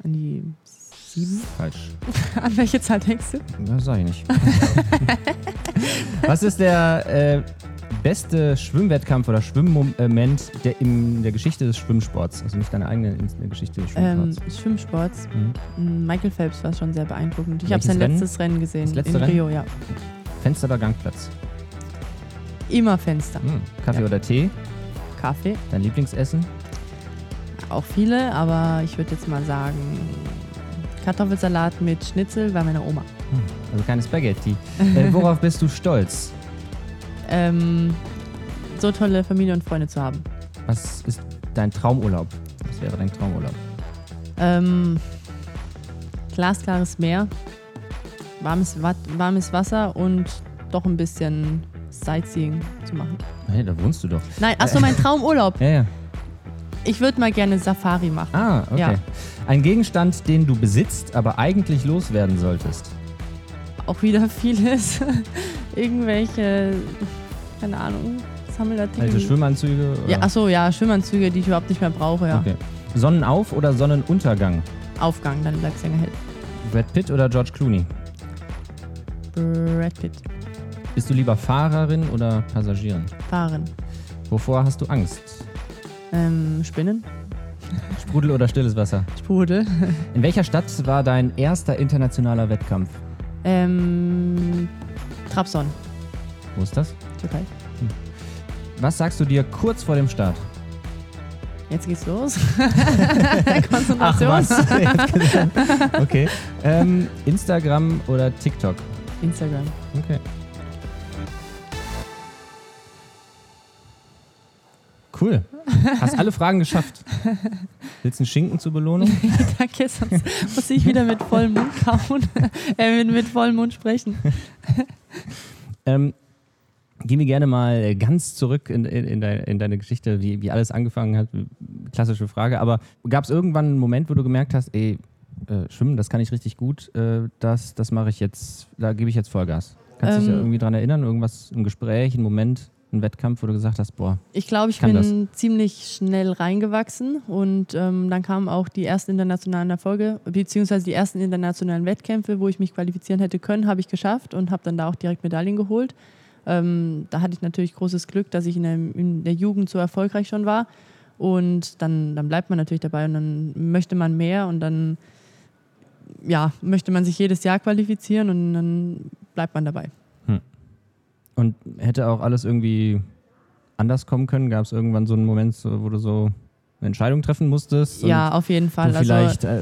an die sieben? falsch. An welche Zahl denkst du? Das sag ich nicht. Was ist der äh, beste Schwimmwettkampf oder Schwimmmoment der in der Geschichte des Schwimmsports? Also nicht deine eigene in der Geschichte des Ähm, Schwimmsports. Schwimmsports. Mhm. Michael Phelps war schon sehr beeindruckend. Ich habe sein letztes Rennen gesehen Das letzte in Rennen? Rio, ja. Fenster oder Gangplatz? Immer Fenster. Hm. Kaffee Ja. oder Tee? Kaffee, Dein Lieblingsessen? auch viele, aber ich würde jetzt mal sagen Kartoffelsalat mit Schnitzel bei meiner Oma. Also keine Spaghetti. äh, worauf bist du stolz? Ähm, so tolle Familie und Freunde zu haben. Was ist dein Traumurlaub? Was wäre dein Traumurlaub? Ähm, glasklares Meer, warmes, warmes Wasser und doch ein bisschen Sightseeing zu machen. Hey, da wohnst du doch. Nein, achso, mein Traumurlaub. Ja, ja. Ich würde mal gerne Safari machen. Ah, okay. Ja. Ein Gegenstand, den du besitzt, aber eigentlich loswerden solltest. Auch wieder vieles. Irgendwelche, keine Ahnung, Sammelartikel. Also Schwimmanzüge? Oder? ja, achso, ja, Schwimmanzüge, die ich überhaupt nicht mehr brauche, ja. Okay. Sonnenauf- oder Sonnenuntergang? Aufgang, dann bleibt es länger hell. Brad Pitt oder George Clooney? Brad Pitt. Bist du lieber Fahrerin oder Passagierin? Fahren. Wovor hast du Angst? Ähm, Spinnen. Sprudel oder stilles Wasser? Sprudel. In welcher Stadt war dein erster internationaler Wettkampf? Ähm, Trabzon, Wo ist das? Türkei. Was sagst du dir kurz vor dem Start? Jetzt geht's los. Konzentration. okay. Ähm, Instagram oder TikTok? Instagram. Okay. Cool. Hast alle Fragen geschafft. Willst du einen Schinken zur Belohnung? Danke, sonst muss ich wieder mit vollem Mund kauen. äh, mit, mit vollem Mund sprechen. Ähm, gehen wir gerne mal ganz zurück in, in, in, deine, in deine Geschichte, wie, wie alles angefangen hat. Klassische Frage. Aber gab es irgendwann einen Moment, wo du gemerkt hast, ey, äh, Schwimmen, das kann ich richtig gut, äh, das, das mache ich jetzt, da gebe ich jetzt Vollgas. Kannst du dich Ähm, da irgendwie dran erinnern? Irgendwas, ein Gespräch, ein Moment, ein Wettkampf, wo du gesagt hast, boah, Ich glaube, ich bin ziemlich schnell reingewachsen und ähm, dann kamen auch die ersten internationalen Erfolge, beziehungsweise die ersten internationalen Wettkämpfe, wo ich mich qualifizieren hätte können, habe ich geschafft und habe dann da auch direkt Medaillen geholt. Ähm, da hatte ich natürlich großes Glück, dass ich in der, in der Jugend so erfolgreich schon war. Und dann, dann bleibt man natürlich dabei und dann möchte man mehr und dann ja, möchte man sich jedes Jahr qualifizieren und dann bleibt man dabei. Und hätte auch alles irgendwie anders kommen können? Gab es irgendwann so einen Moment, wo du so eine Entscheidung treffen musstest? Ja, auf jeden Fall. Also, vielleicht, äh,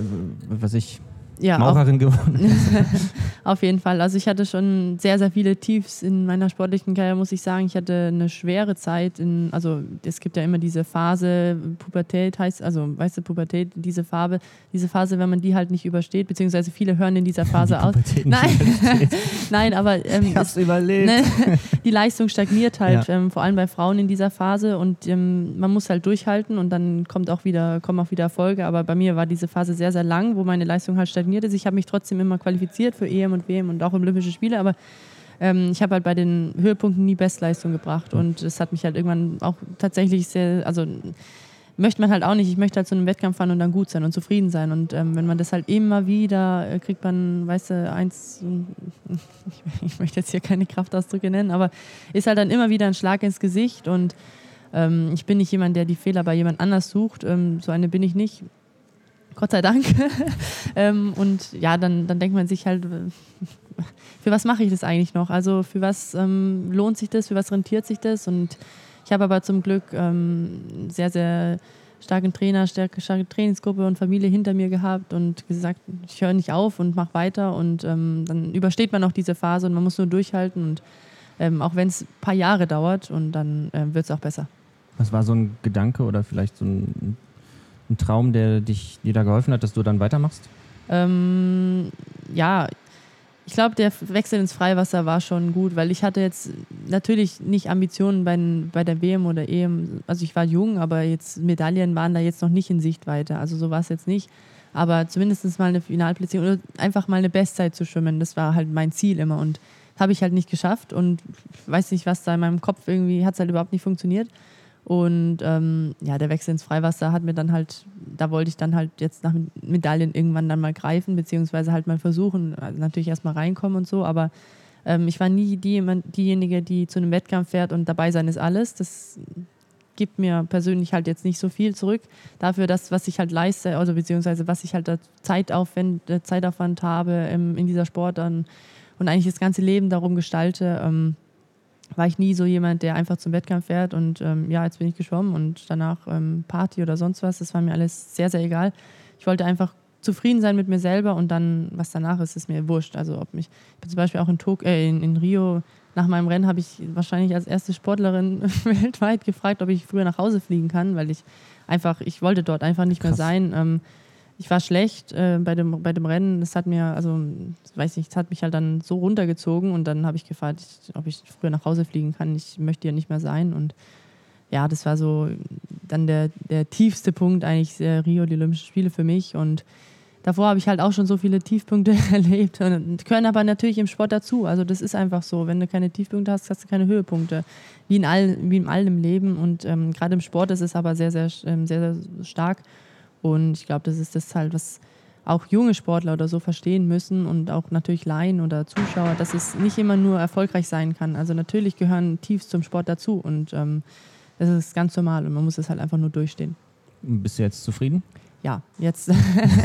was ich, ja, auf, Maucherin geworden. Auf jeden Fall. Also ich hatte schon sehr, sehr viele Tiefs in meiner sportlichen Karriere, muss ich sagen. Ich hatte eine schwere Zeit in, also es gibt ja immer diese Phase, Pubertät heißt, also weißt du, Pubertät, diese Farbe, diese Phase, wenn man die halt nicht übersteht, beziehungsweise viele hören in dieser Phase aus. Pubertät nicht Nein, nein, aber ähm, Ich hab's überlebt. ne, die Leistung stagniert halt, Ja. ähm, vor allem bei Frauen in dieser Phase und ähm, man muss halt durchhalten und dann kommt auch wieder, kommen auch wieder Erfolge. Aber bei mir war diese Phase sehr, sehr lang, wo meine Leistung halt stagniert ist. Ich habe mich trotzdem immer qualifiziert für EM und WM und auch Olympische Spiele, aber ähm, ich habe halt bei den Höhepunkten nie Bestleistung gebracht und es hat mich halt irgendwann auch tatsächlich sehr, also möchte man halt auch nicht. Ich möchte halt zu einem Wettkampf fahren und dann gut sein und zufrieden sein. Und ähm, wenn man das halt immer wieder äh, kriegt, man, weißt du, eins, ich, ich möchte jetzt hier keine Kraftausdrücke nennen, aber ist halt dann immer wieder ein Schlag ins Gesicht und ähm, ich bin nicht jemand, der die Fehler bei jemand anders sucht. Ähm, so eine bin ich nicht. Gott sei Dank. ähm, und ja, dann, dann denkt man sich halt, äh, für was mache ich das eigentlich noch? Also für was ähm, lohnt sich das, für was rentiert sich das? Und ich habe aber zum Glück ähm, sehr, sehr starken Trainer, starke, starke Trainingsgruppe und Familie hinter mir gehabt und gesagt, ich höre nicht auf und mache weiter und ähm, dann übersteht man auch diese Phase und man muss nur durchhalten und ähm, auch wenn es ein paar Jahre dauert und dann ähm, wird es auch besser. Was war so ein Gedanke oder vielleicht so ein, ein Traum, der dich dir da geholfen hat, dass du dann weitermachst? Ähm, ja, ich glaube, der Wechsel ins Freiwasser war schon gut, weil ich hatte jetzt natürlich nicht Ambitionen bei, bei der WM oder EM. Also ich war jung, aber jetzt Medaillen waren da jetzt noch nicht in Sichtweite. Also so war es jetzt nicht. Aber zumindest mal eine Finalplatzierung oder einfach mal eine Bestzeit zu schwimmen, das war halt mein Ziel immer. Und habe ich halt nicht geschafft und weiß nicht, was da in meinem Kopf irgendwie, hat es halt überhaupt nicht funktioniert. Und ähm, ja, der Wechsel ins Freiwasser hat mir dann halt, da wollte ich dann halt jetzt nach Medaillen irgendwann dann mal greifen, beziehungsweise halt mal versuchen, also natürlich erstmal reinkommen und so, aber Ähm, ich war nie die, diejenige, die zu einem Wettkampf fährt und dabei sein ist alles. Das gibt mir persönlich halt jetzt nicht so viel zurück dafür, dass was ich halt leiste, also beziehungsweise was ich halt da Zeitaufwand, Zeitaufwand habe ähm, in dieser Sport und eigentlich das ganze Leben darum gestalte. Ähm, war ich nie so jemand, der einfach zum Wettkampf fährt und ähm, ja, jetzt bin ich geschwommen und danach ähm, Party oder sonst was. Das war mir alles sehr, sehr egal. Ich wollte einfach zufrieden sein mit mir selber und dann, was danach ist, ist mir wurscht. Also ob mich, ich bin zum Beispiel auch in, Tok äh, in, in Rio, nach meinem Rennen habe ich wahrscheinlich als erste Sportlerin weltweit gefragt, ob ich früher nach Hause fliegen kann, weil ich einfach, ich wollte dort einfach nicht Krass. mehr sein. Ähm, ich war schlecht äh, bei, dem, bei dem Rennen. Das hat mir, also, weiß nicht, das hat mich halt dann so runtergezogen und dann habe ich gefragt, ob ich früher nach Hause fliegen kann. Ich möchte ja nicht mehr sein. Und ja, das war so dann der, der tiefste Punkt eigentlich äh, Rio, die Olympischen Spiele für mich. Und davor habe ich halt auch schon so viele Tiefpunkte erlebt und gehören aber natürlich im Sport dazu. Also das ist einfach so. Wenn du keine Tiefpunkte hast, hast du keine Höhepunkte. Wie in, all, wie in allem Leben. Und ähm, gerade im Sport ist es aber sehr, sehr, ähm, sehr, sehr stark. Und ich glaube, das ist das halt, was auch junge Sportler oder so verstehen müssen und auch natürlich Laien oder Zuschauer, dass es nicht immer nur erfolgreich sein kann. Also natürlich gehören Tiefs zum Sport dazu und ähm, das ist ganz normal und man muss es halt einfach nur durchstehen. Bist du jetzt zufrieden? Ja, jetzt.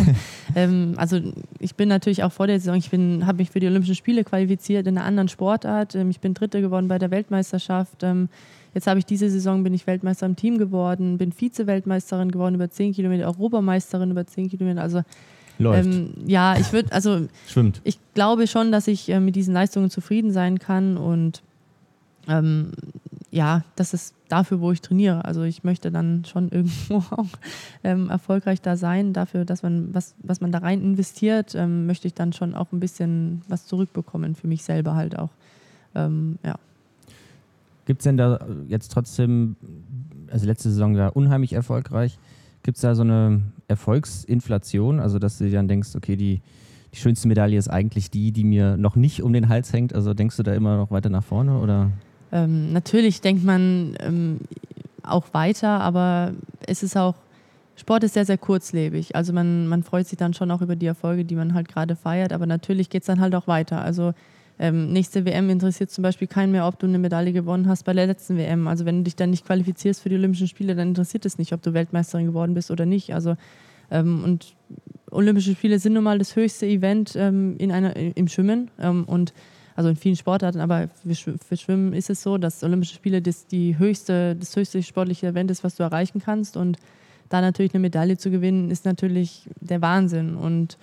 ähm, also ich bin natürlich auch vor der Saison, ich habe mich für die Olympischen Spiele qualifiziert in einer anderen Sportart. Ähm, ich bin Dritte geworden bei der Weltmeisterschaft. Ähm, Jetzt habe ich diese Saison, bin ich Weltmeister im Team geworden, bin Vize-Weltmeisterin geworden über 10 Kilometer, Europameisterin über 10 Kilometer. Also Läuft. Ähm, ja, ich würde, also Schwimmt. ich glaube schon, dass ich äh, mit diesen Leistungen zufrieden sein kann und ähm, ja, das ist dafür, wo ich trainiere. Also ich möchte dann schon irgendwo auch ähm, erfolgreich da sein. Dafür, dass man, was, was man da rein investiert, ähm, möchte ich dann schon auch ein bisschen was zurückbekommen für mich selber halt auch. Ähm, ja. Gibt es denn da jetzt trotzdem, also letzte Saison war unheimlich erfolgreich, gibt es da so eine Erfolgsinflation, also dass du dir dann denkst, okay, die, die schönste Medaille ist eigentlich die, die mir noch nicht um den Hals hängt, also denkst du da immer noch weiter nach vorne oder? Ähm, natürlich denkt man ähm, auch weiter, aber es ist auch, Sport ist sehr, sehr kurzlebig. Also man, man freut sich dann schon auch über die Erfolge, die man halt gerade feiert, aber natürlich geht es dann halt auch weiter. Also ähm, nächste WM interessiert zum Beispiel keinen mehr, ob du eine Medaille gewonnen hast bei der letzten WM. Also wenn du dich dann nicht qualifizierst für die Olympischen Spiele, dann interessiert es nicht, ob du Weltmeisterin geworden bist oder nicht. Also ähm, und Olympische Spiele sind nun mal das höchste Event ähm, in einer, im Schwimmen ähm, und also in vielen Sportarten, aber für, Schwimmen ist es so, dass Olympische Spiele das, die höchste, das höchste sportliche Event ist, was du erreichen kannst und da natürlich eine Medaille zu gewinnen, ist natürlich der Wahnsinn und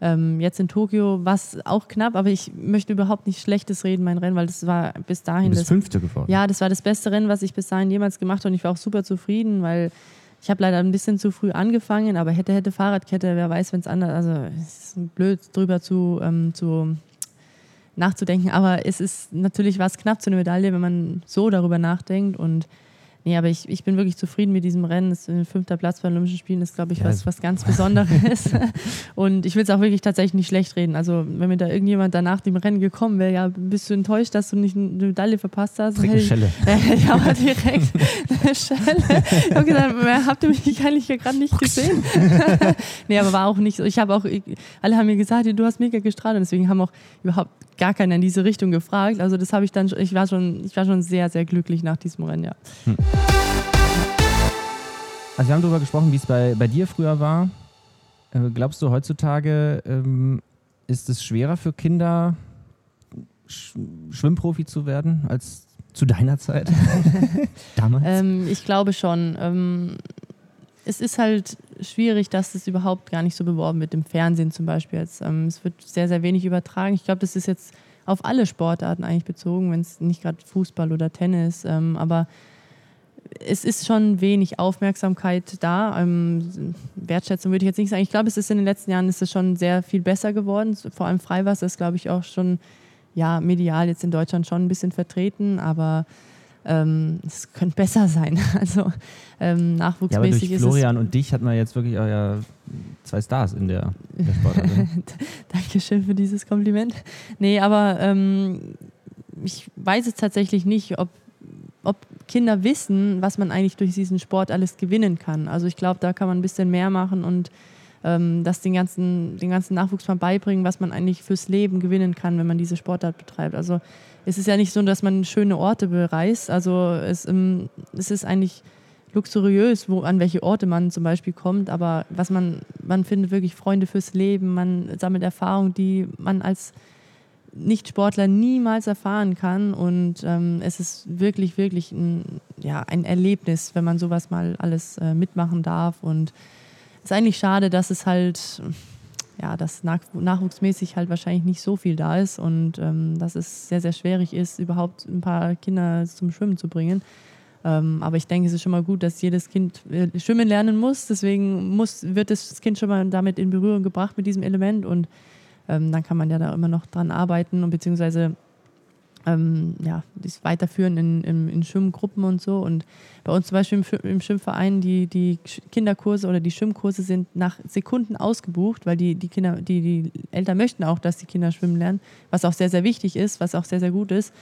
ähm, jetzt in Tokio war es auch knapp, aber ich möchte überhaupt nicht Schlechtes reden, mein Rennen, weil das war bis dahin. das fünfte geworden. Ja, das war das beste Rennen, was ich bis dahin jemals gemacht habe und ich war auch super zufrieden, weil ich habe leider ein bisschen zu früh angefangen, aber hätte, hätte Fahrradkette, wer weiß, wenn es anders, also es ist blöd drüber zu, ähm, zu nachzudenken, aber es ist natürlich was knapp zu einer Medaille, wenn man so darüber nachdenkt. Und Nee, aber ich, ich bin wirklich zufrieden mit diesem Rennen. Das fünfter Platz bei den Olympischen Spielen ist, glaube ich, ja. was, was ganz Besonderes. und ich will es auch wirklich tatsächlich nicht schlecht reden. Also, wenn mir da irgendjemand danach dem Rennen gekommen wäre, ja, bist du enttäuscht, dass du nicht eine Medaille verpasst hast? Direkt eine Schelle. Äh, ja, aber direkt eine Schelle. Ich habe gesagt, habt ihr mich eigentlich hier gerade nicht gesehen? nee, aber war auch nicht so. Ich habe auch, alle haben mir gesagt, du hast mega gestrahlt und deswegen haben auch überhaupt gar keiner in diese Richtung gefragt. Also das habe ich dann, ich war schon, ich war schon sehr, sehr glücklich nach diesem Rennen, ja. Hm. Also wir haben darüber gesprochen, wie es bei, bei dir früher war. Äh, glaubst du, heutzutage ähm, ist es schwerer für Kinder, Sch Schwimmprofi zu werden, als zu deiner Zeit? Damals? Ähm, ich glaube schon. Ähm, es ist halt schwierig, dass das überhaupt gar nicht so beworben wird, im Fernsehen zum Beispiel. Jetzt, ähm, es wird sehr, sehr wenig übertragen. Ich glaube, das ist jetzt auf alle Sportarten eigentlich bezogen, wenn es nicht gerade Fußball oder Tennis, ähm, aber es ist schon wenig Aufmerksamkeit da. Ähm, Wertschätzung würde ich jetzt nicht sagen. Ich glaube, es ist in den letzten Jahren ist es schon sehr viel besser geworden. Vor allem Freiwasser ist, glaube ich, auch schon ja, medial jetzt in Deutschland schon ein bisschen vertreten, aber ähm, es könnte besser sein. Also ähm, nachwuchsmäßig ja, aber durch Florian und dich hat man jetzt wirklich auch ja zwei Stars in der, in der Sportart. Dankeschön für dieses Kompliment. Nee, aber ähm, ich weiß es tatsächlich nicht, ob, ob Kinder wissen, was man eigentlich durch diesen Sport alles gewinnen kann. Also ich glaube, da kann man ein bisschen mehr machen und ähm, das den ganzen, den ganzen Nachwuchs mal beibringen, was man eigentlich fürs Leben gewinnen kann, wenn man diese Sportart betreibt. Also es ist ja nicht so, dass man schöne Orte bereist. Also es, ähm, es ist eigentlich luxuriös, wo, an welche Orte man zum Beispiel kommt, aber was man, man findet wirklich Freunde fürs Leben, man sammelt Erfahrungen, die man als nicht-Sportler niemals erfahren kann. Und ähm, es ist wirklich, wirklich ein, ja, ein Erlebnis, wenn man sowas mal alles äh, mitmachen darf. Und es ist eigentlich schade, dass es halt, ja, dass nach, nachwuchsmäßig halt wahrscheinlich nicht so viel da ist und ähm, dass es sehr, sehr schwierig ist, überhaupt ein paar Kinder zum Schwimmen zu bringen. Ähm, aber ich denke, es ist schon mal gut, dass jedes Kind äh, schwimmen lernen muss. Deswegen muss, wird das Kind schon mal damit in Berührung gebracht mit diesem Element und ähm, dann kann man ja da immer noch dran arbeiten und beziehungsweise ähm, ja, das weiterführen in, in, in, Schwimmgruppen und so. Und bei uns zum Beispiel im, im Schwimmverein, die, die Kinderkurse oder die Schwimmkurse sind nach Sekunden ausgebucht, weil die, die Kinder, die, die Eltern möchten auch, dass die Kinder schwimmen lernen, was auch sehr, sehr wichtig ist, was auch sehr, sehr gut ist.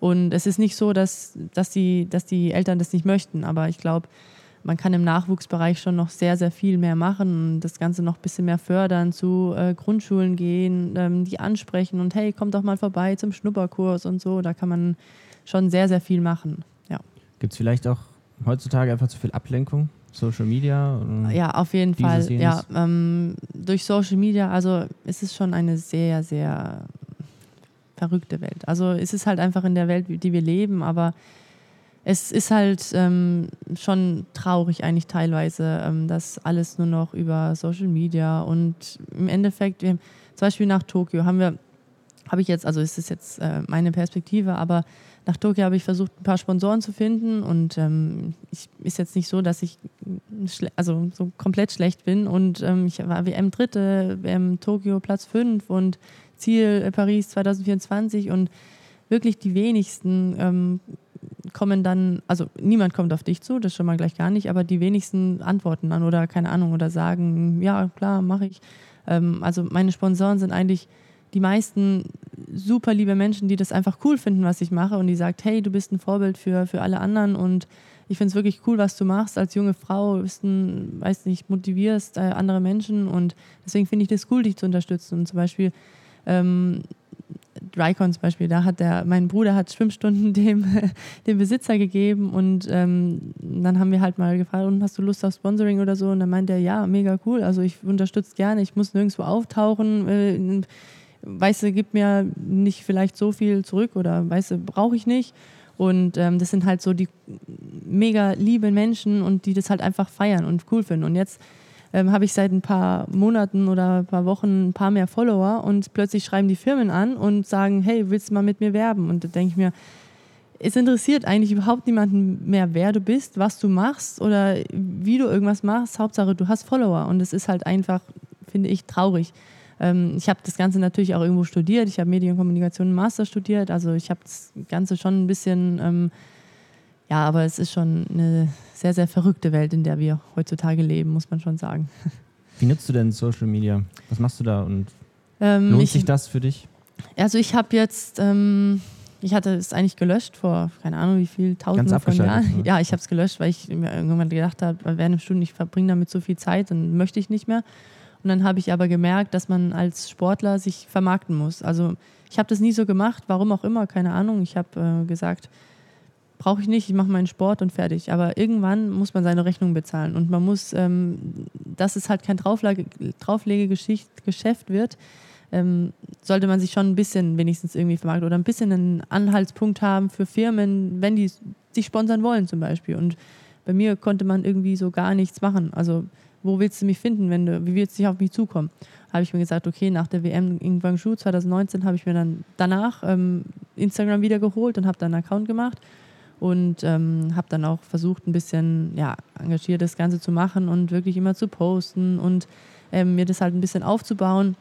Und es ist nicht so, dass, dass, die, dass die Eltern das nicht möchten, aber ich glaube, man kann im Nachwuchsbereich schon noch sehr, sehr viel mehr machen, das Ganze noch ein bisschen mehr fördern, zu äh, Grundschulen gehen, ähm, die ansprechen und hey, kommt doch mal vorbei zum Schnupperkurs und so. Da kann man schon sehr, sehr viel machen. Ja. Gibt es vielleicht auch heutzutage einfach zu viel Ablenkung? Social Media? ja, auf jeden Fall. Ja, ähm, durch Social Media, also es ist schon eine sehr, sehr verrückte Welt. Also es ist halt einfach in der Welt, die wir leben, aber es ist halt ähm, schon traurig eigentlich teilweise, ähm, dass alles nur noch über Social Media und im Endeffekt, wir, zum Beispiel nach Tokio haben wir, habe ich jetzt, also es ist jetzt äh, meine Perspektive, aber nach Tokio habe ich versucht, ein paar Sponsoren zu finden und ähm, ich, ist jetzt nicht so, dass ich also so komplett schlecht bin und ähm, ich war WM Dritte, WM Tokio Platz 5 und Ziel äh, Paris 2024 und wirklich die wenigsten ähm, kommen dann, also niemand kommt auf dich zu, das schon mal gleich gar nicht, aber die wenigsten antworten dann oder keine Ahnung oder sagen, ja klar, mache ich. Ähm, also meine Sponsoren sind eigentlich die meisten super liebe Menschen, die das einfach cool finden, was ich mache und die sagt, hey, du bist ein Vorbild für, für alle anderen und ich finde es wirklich cool, was du machst als junge Frau, bist ein, weiß nicht, motivierst äh, andere Menschen und deswegen finde ich das cool, dich zu unterstützen. Und zum Beispiel ähm, Drycon zum Beispiel, da hat der, mein Bruder hat Schwimmstunden dem, dem Besitzer gegeben und ähm, dann haben wir halt mal gefragt, und hast du Lust auf Sponsoring oder so? Und dann meint er, ja, mega cool, also ich unterstütze gerne, ich muss nirgendwo auftauchen, äh, weißt du, gib mir nicht vielleicht so viel zurück oder weißt du, brauche ich nicht. Und ähm, das sind halt so die mega lieben Menschen und die das halt einfach feiern und cool finden. Und jetzt ähm, habe ich seit ein paar Monaten oder ein paar Wochen ein paar mehr Follower und plötzlich schreiben die Firmen an und sagen, hey, willst du mal mit mir werben? Und da denke ich mir, es interessiert eigentlich überhaupt niemanden mehr, wer du bist, was du machst oder wie du irgendwas machst. Hauptsache, du hast Follower. Und es ist halt einfach, finde ich, traurig. Ähm, ich habe das Ganze natürlich auch irgendwo studiert. Ich habe Medienkommunikation Master studiert. Also ich habe das Ganze schon ein bisschen ähm, ja, aber es ist schon eine sehr, sehr verrückte Welt, in der wir heutzutage leben, muss man schon sagen. Wie nutzt du denn Social Media? Was machst du da und ähm, lohnt ich, sich das für dich? Also ich habe jetzt, ähm, ich hatte es eigentlich gelöscht vor, keine Ahnung wie viel, tausende von Jahren. Ja, ich habe es gelöscht, weil ich mir irgendwann gedacht habe, während einer Stunde, ich verbringe damit so viel Zeit, dann möchte ich nicht mehr. Und dann habe ich aber gemerkt, dass man als Sportler sich vermarkten muss. Also ich habe das nie so gemacht, warum auch immer, keine Ahnung. Ich habe äh, gesagt, brauche ich nicht, ich mache meinen Sport und fertig. Aber irgendwann muss man seine Rechnung bezahlen und man muss, ähm, dass es halt kein Drauflegegeschäft wird, ähm, sollte man sich schon ein bisschen wenigstens irgendwie vermarkten oder ein bisschen einen Anhaltspunkt haben für Firmen, wenn die sich sponsern wollen zum Beispiel. Und bei mir konnte man irgendwie so gar nichts machen. Also wo willst du mich finden, wenn du, wie willst du auf mich zukommen? Habe ich mir gesagt, okay, nach der WM in Guangzhou 2019 habe ich mir dann danach ähm, Instagram wieder geholt und habe dann einen Account gemacht und ähm, habe dann auch versucht, ein bisschen ja, engagiert das Ganze zu machen und wirklich immer zu posten und ähm, mir das halt ein bisschen aufzubauen.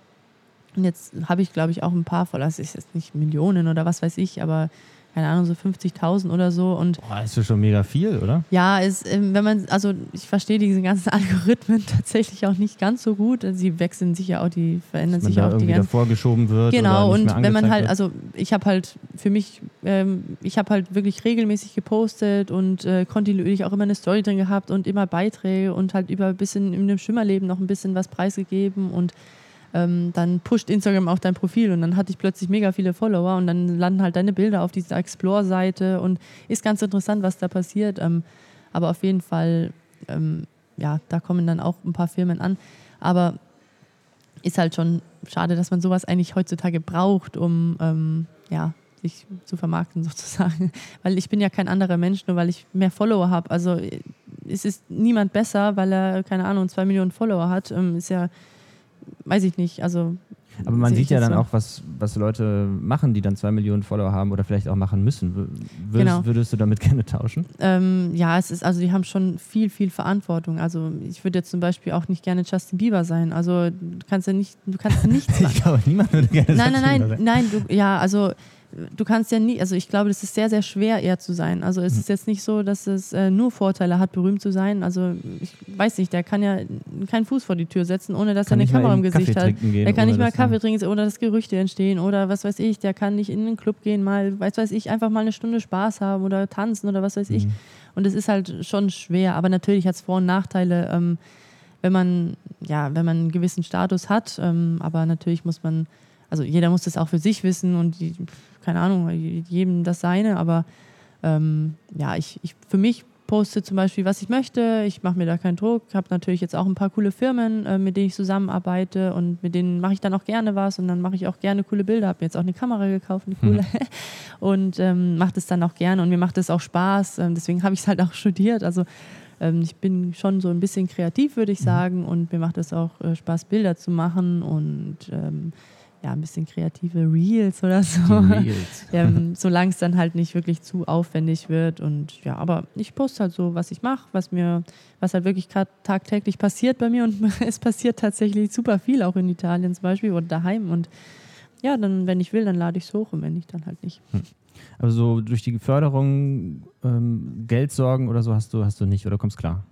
Und jetzt habe ich, glaube ich, auch ein paar Follower, es ist jetzt nicht Millionen oder was weiß ich, aber keine Ahnung, so 50.000 oder so. Und Boah, ist ja schon mega viel, oder? ja, ist, ähm, wenn man, also ich verstehe diese ganzen Algorithmen tatsächlich auch nicht ganz so gut. Sie wechseln sich ja auch, die verändern sich ja auch die ganzen. davor geschoben wird. Genau, und wenn man halt, wird. also ich habe halt für mich, ähm, ich habe halt wirklich regelmäßig gepostet und äh, kontinuierlich auch immer eine Story drin gehabt und immer Beiträge und halt über ein bisschen in dem Schimmerleben noch ein bisschen was preisgegeben und ähm, dann pusht Instagram auch dein Profil und dann hatte ich plötzlich mega viele Follower und dann landen halt deine Bilder auf dieser Explore-Seite und ist ganz interessant, was da passiert. Ähm, aber auf jeden Fall, ähm, ja, da kommen dann auch ein paar Firmen an. Aber ist halt schon schade, dass man sowas eigentlich heutzutage braucht, um ähm, ja, sich zu vermarkten sozusagen. Weil ich bin ja kein anderer Mensch, nur weil ich mehr Follower habe. Also äh, es ist niemand besser, weil er, keine Ahnung, zwei Millionen Follower hat. Ähm, ist ja, weiß ich nicht. Also Aber man sieht ja dann so. auch, was, was Leute machen, die dann zwei Millionen Follower haben oder vielleicht auch machen müssen. Würdest, Genau. würdest du damit gerne tauschen? Ähm, ja, es ist, also die haben schon viel, viel Verantwortung. Also ich würde jetzt zum Beispiel auch nicht gerne Justin Bieber sein. Also du kannst ja nicht, du kannst nichts machen. Ich glaube, niemand würde gerne Nein, nein, nein, nein, du, ja, also du kannst ja nie, also ich glaube, das ist sehr, sehr schwer, er zu sein. Also Hm. es ist jetzt nicht so, dass es äh, nur Vorteile hat, berühmt zu sein. Also ich weiß nicht, der kann ja keinen Fuß vor die Tür setzen, ohne dass Kann er eine Kamera im Gesicht Kaffee hat. gehen, Der kann nicht mal Kaffee trinken, ohne dass Gerüchte entstehen oder was weiß ich. Der kann nicht in einen Club gehen, mal, weiß weiß ich, einfach mal eine Stunde Spaß haben oder tanzen oder was weiß ich. Mhm. Und es ist halt schon schwer, aber natürlich hat es Vor- und Nachteile, ähm, wenn man, ja, wenn man einen gewissen Status hat. Ähm, aber natürlich muss man, also jeder muss das auch für sich wissen und die, keine Ahnung, jedem das seine, aber ähm, ja, ich, ich für mich poste zum Beispiel, was ich möchte. Ich mache mir da keinen Druck. Habe natürlich jetzt auch ein paar coole Firmen, äh, mit denen ich zusammenarbeite und mit denen mache ich dann auch gerne was und dann mache ich auch gerne coole Bilder. Habe mir jetzt auch eine Kamera gekauft, eine coole. und ähm, mache das dann auch gerne und mir macht es auch Spaß. Ähm, deswegen habe ich es halt auch studiert. Also ähm, ich bin schon so ein bisschen kreativ, würde ich sagen, und mir macht es auch äh, Spaß, Bilder zu machen und ähm, ja, ein bisschen kreative Reels oder so. Die Reels. ähm, solange es dann halt nicht wirklich zu aufwendig wird. Und ja, aber ich poste halt so, was ich mache, was mir, was halt wirklich tagtäglich passiert bei mir. Und es passiert tatsächlich super viel, auch in Italien zum Beispiel oder daheim. Und ja, dann, wenn ich will, dann lade ich es hoch und wenn nicht, dann halt nicht. Aber so durch die Förderung ähm, Geld sorgen oder so hast du, hast du nicht oder kommst klar?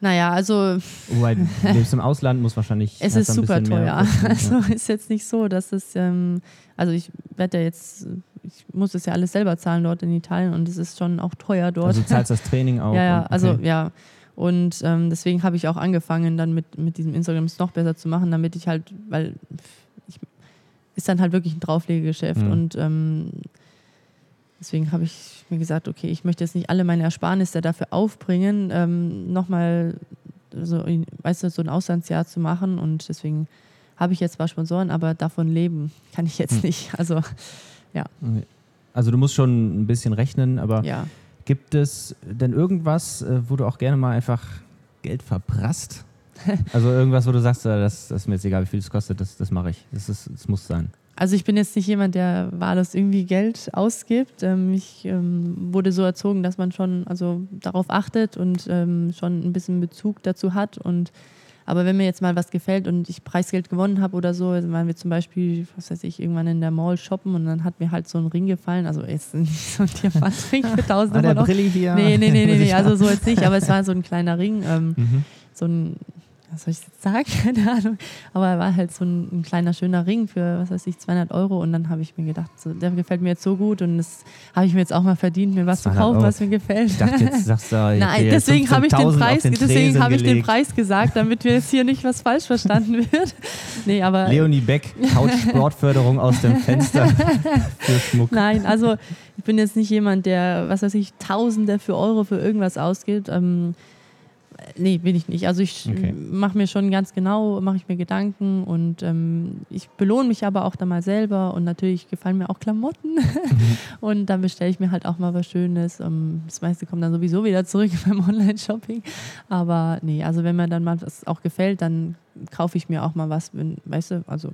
Naja, also Wobei, du lebst im Ausland, muss wahrscheinlich. es ist super teuer. Also ist jetzt nicht so, dass es, ähm, also ich werde ja jetzt, ich muss das ja alles selber zahlen dort in Italien und es ist schon auch teuer dort. Also du zahlst das Training auch. Ja, ja, also okay. ja. Und ähm, deswegen habe ich auch angefangen, dann mit, mit diesem Instagram es noch besser zu machen, damit ich halt, weil ich, ist dann halt wirklich ein Drauflegegeschäft. Mhm. Und ähm, deswegen habe ich mir gesagt, okay, ich möchte jetzt nicht alle meine Ersparnisse dafür aufbringen, ähm, nochmal so, weißt du, so ein Auslandsjahr zu machen. Und deswegen habe ich jetzt zwar Sponsoren, aber davon leben kann ich jetzt Mhm. nicht. Also Also du musst schon ein bisschen rechnen, aber ja. gibt es denn irgendwas, äh, wo du auch gerne mal einfach Geld verprasst? Also irgendwas, wo du sagst, äh, das, das ist mir jetzt egal, wie viel es kostet, das, das mache ich. Das, ist, das muss sein. Also ich bin jetzt nicht jemand, der wahllos irgendwie Geld ausgibt. Ähm, ich ähm, wurde so erzogen, dass man schon also darauf achtet und ähm, schon ein bisschen Bezug dazu hat. Und aber wenn mir jetzt mal was gefällt und ich Preisgeld gewonnen habe oder so, also waren wir zum Beispiel, was weiß ich, irgendwann in der Mall shoppen und dann hat mir halt so ein Ring gefallen. Also jetzt nicht so ein Diamantring für 1000 Ah, der Euro. Brilli hier. Nee, nee, nee, nee, nee, also so jetzt nicht, aber es war so ein kleiner Ring. Ähm, Mhm. so ein, was soll ich jetzt sagen? Keine Ahnung. Aber er war halt so ein, ein kleiner, schöner Ring für, was weiß ich, 200 Euro. Und dann habe ich mir gedacht, so, der gefällt mir jetzt so gut und das habe ich mir jetzt auch mal verdient, mir was zu 200 kaufen, was mir gefällt. Ich dachte, jetzt sagst du, okay, Nein, deswegen habe ich den 15.000 Preis, den deswegen habe ich den. Preis gesagt, damit mir jetzt hier nicht was falsch verstanden wird. Nee, aber Leonie Beck, haut Sportförderung aus dem Fenster für Schmuck. Nein, also ich bin jetzt nicht jemand, der, was weiß ich, Tausende für Euro für irgendwas ausgibt. Ähm, nee, bin ich nicht. Also ich Okay. mache mir schon ganz genau, mache ich mir Gedanken und ähm, ich belohne mich aber auch dann mal selber und natürlich gefallen mir auch Klamotten und dann bestelle ich mir halt auch mal was Schönes. Ähm, das meiste kommt dann sowieso wieder zurück beim Online-Shopping. Aber nee, also wenn mir dann mal was auch gefällt, dann kaufe ich mir auch mal was, wenn, weißt du, also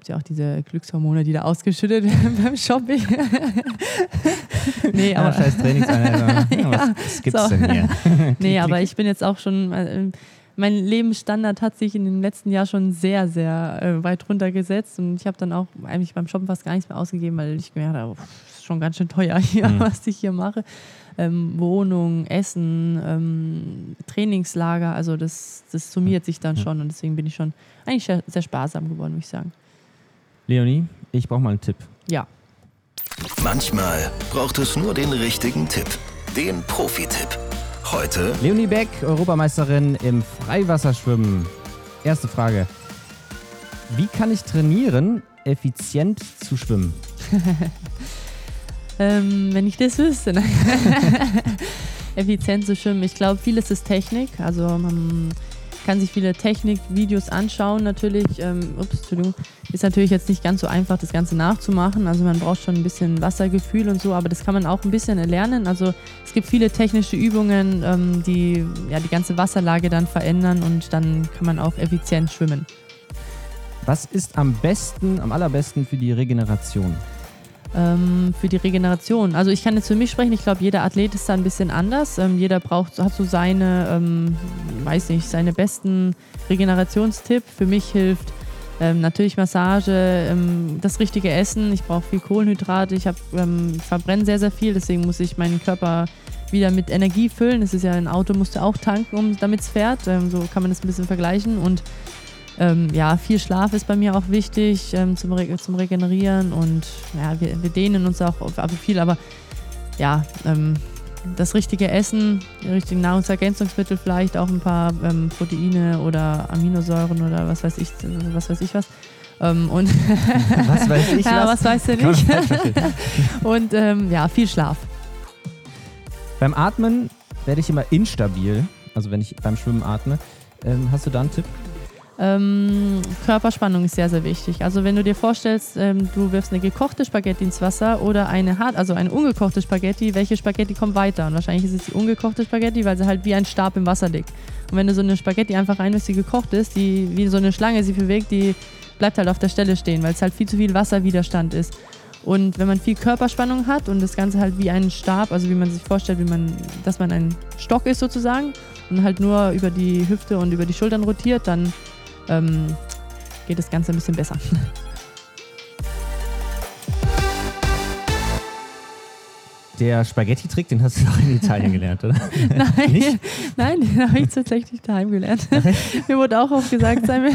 gibt ja auch diese Glückshormone, die da ausgeschüttet werden beim Shopping. nee, Ja, aber, scheiß Trainingseinheit. Ja, was, was gibt's so. denn hier? nee, aber ich bin jetzt auch schon, äh, mein Lebensstandard hat sich in den letzten Jahren schon sehr, sehr äh, weit runtergesetzt und ich habe dann auch eigentlich beim Shoppen fast gar nichts mehr ausgegeben, weil ich gemerkt habe, pff, ist schon ganz schön teuer hier, mhm. was ich hier mache. Ähm, Wohnung, Essen, ähm, Trainingslager, also das, das summiert sich dann schon und deswegen bin ich schon eigentlich sehr, sehr sparsam geworden, würde ich sagen. Leonie, ich brauche mal einen Tipp. Ja. Manchmal braucht es nur den richtigen Tipp, den Profi-Tipp. Heute Leonie Beck, Europameisterin im Freiwasserschwimmen. Erste Frage. Wie kann ich trainieren, effizient zu schwimmen? ähm, wenn ich das wüsste. Ne? effizient zu schwimmen. Ich glaube, vieles ist Technik. Also man kann sich viele Technikvideos anschauen. Natürlich, ähm, ups, Entschuldigung, ist natürlich jetzt nicht ganz so einfach, das Ganze nachzumachen. Also man braucht schon ein bisschen Wassergefühl und so, aber das kann man auch ein bisschen erlernen. Also es gibt viele technische Übungen, ähm, die ja die ganze Wasserlage dann verändern und dann kann man auch effizient schwimmen. Was ist am besten, am allerbesten für die Regeneration? Ähm, für die Regeneration. Also ich kann jetzt für mich sprechen, ich glaube, jeder Athlet ist da ein bisschen anders. Ähm, jeder braucht, hat so seine, ähm, weiß nicht, seine besten Regenerationstipp. Für mich hilft ähm, natürlich Massage, ähm, das richtige Essen. Ich brauche viel Kohlenhydrate. Ich, ähm, verbrenne sehr, sehr viel, deswegen muss ich meinen Körper wieder mit Energie füllen. Das ist ja ein Auto, musst du auch tanken, um, damit es fährt. so kann man das ein bisschen vergleichen. Und ähm, ja, viel Schlaf ist bei mir auch wichtig ähm, zum, Re zum Regenerieren und ja, wir, wir dehnen uns auch viel, aber ja, ähm, das richtige Essen, die richtigen Nahrungsergänzungsmittel, vielleicht auch ein paar ähm, Proteine oder Aminosäuren oder was weiß ich, was weiß ich was. Ähm, und was weiß ich ja, was? was weißt du nicht? und ähm, ja, viel Schlaf. Beim Atmen werde ich immer instabil, also wenn ich beim Schwimmen atme. hast du da einen Tipp? Ähm, Körperspannung ist sehr, sehr wichtig. Also wenn du dir vorstellst, ähm, du wirfst eine gekochte Spaghetti ins Wasser oder eine hart, also eine ungekochte Spaghetti, welche Spaghetti kommt weiter? Und wahrscheinlich ist es die ungekochte Spaghetti, weil sie halt wie ein Stab im Wasser liegt. Und wenn du so eine Spaghetti einfach reinwirfst, die gekocht ist, die wie so eine Schlange sie bewegt, die bleibt halt auf der Stelle stehen, weil es halt viel zu viel Wasserwiderstand ist. Und wenn man viel Körperspannung hat und das Ganze halt wie ein Stab, also wie man sich vorstellt, wie man, dass man ein Stock ist sozusagen und halt nur über die Hüfte und über die Schultern rotiert, dann ähm, geht das Ganze ein bisschen besser. Der Spaghetti-Trick, den hast du auch in Italien gelernt, oder? Nein, nein den habe ich tatsächlich daheim gelernt. Mir wurde auch oft gesagt, sei mir,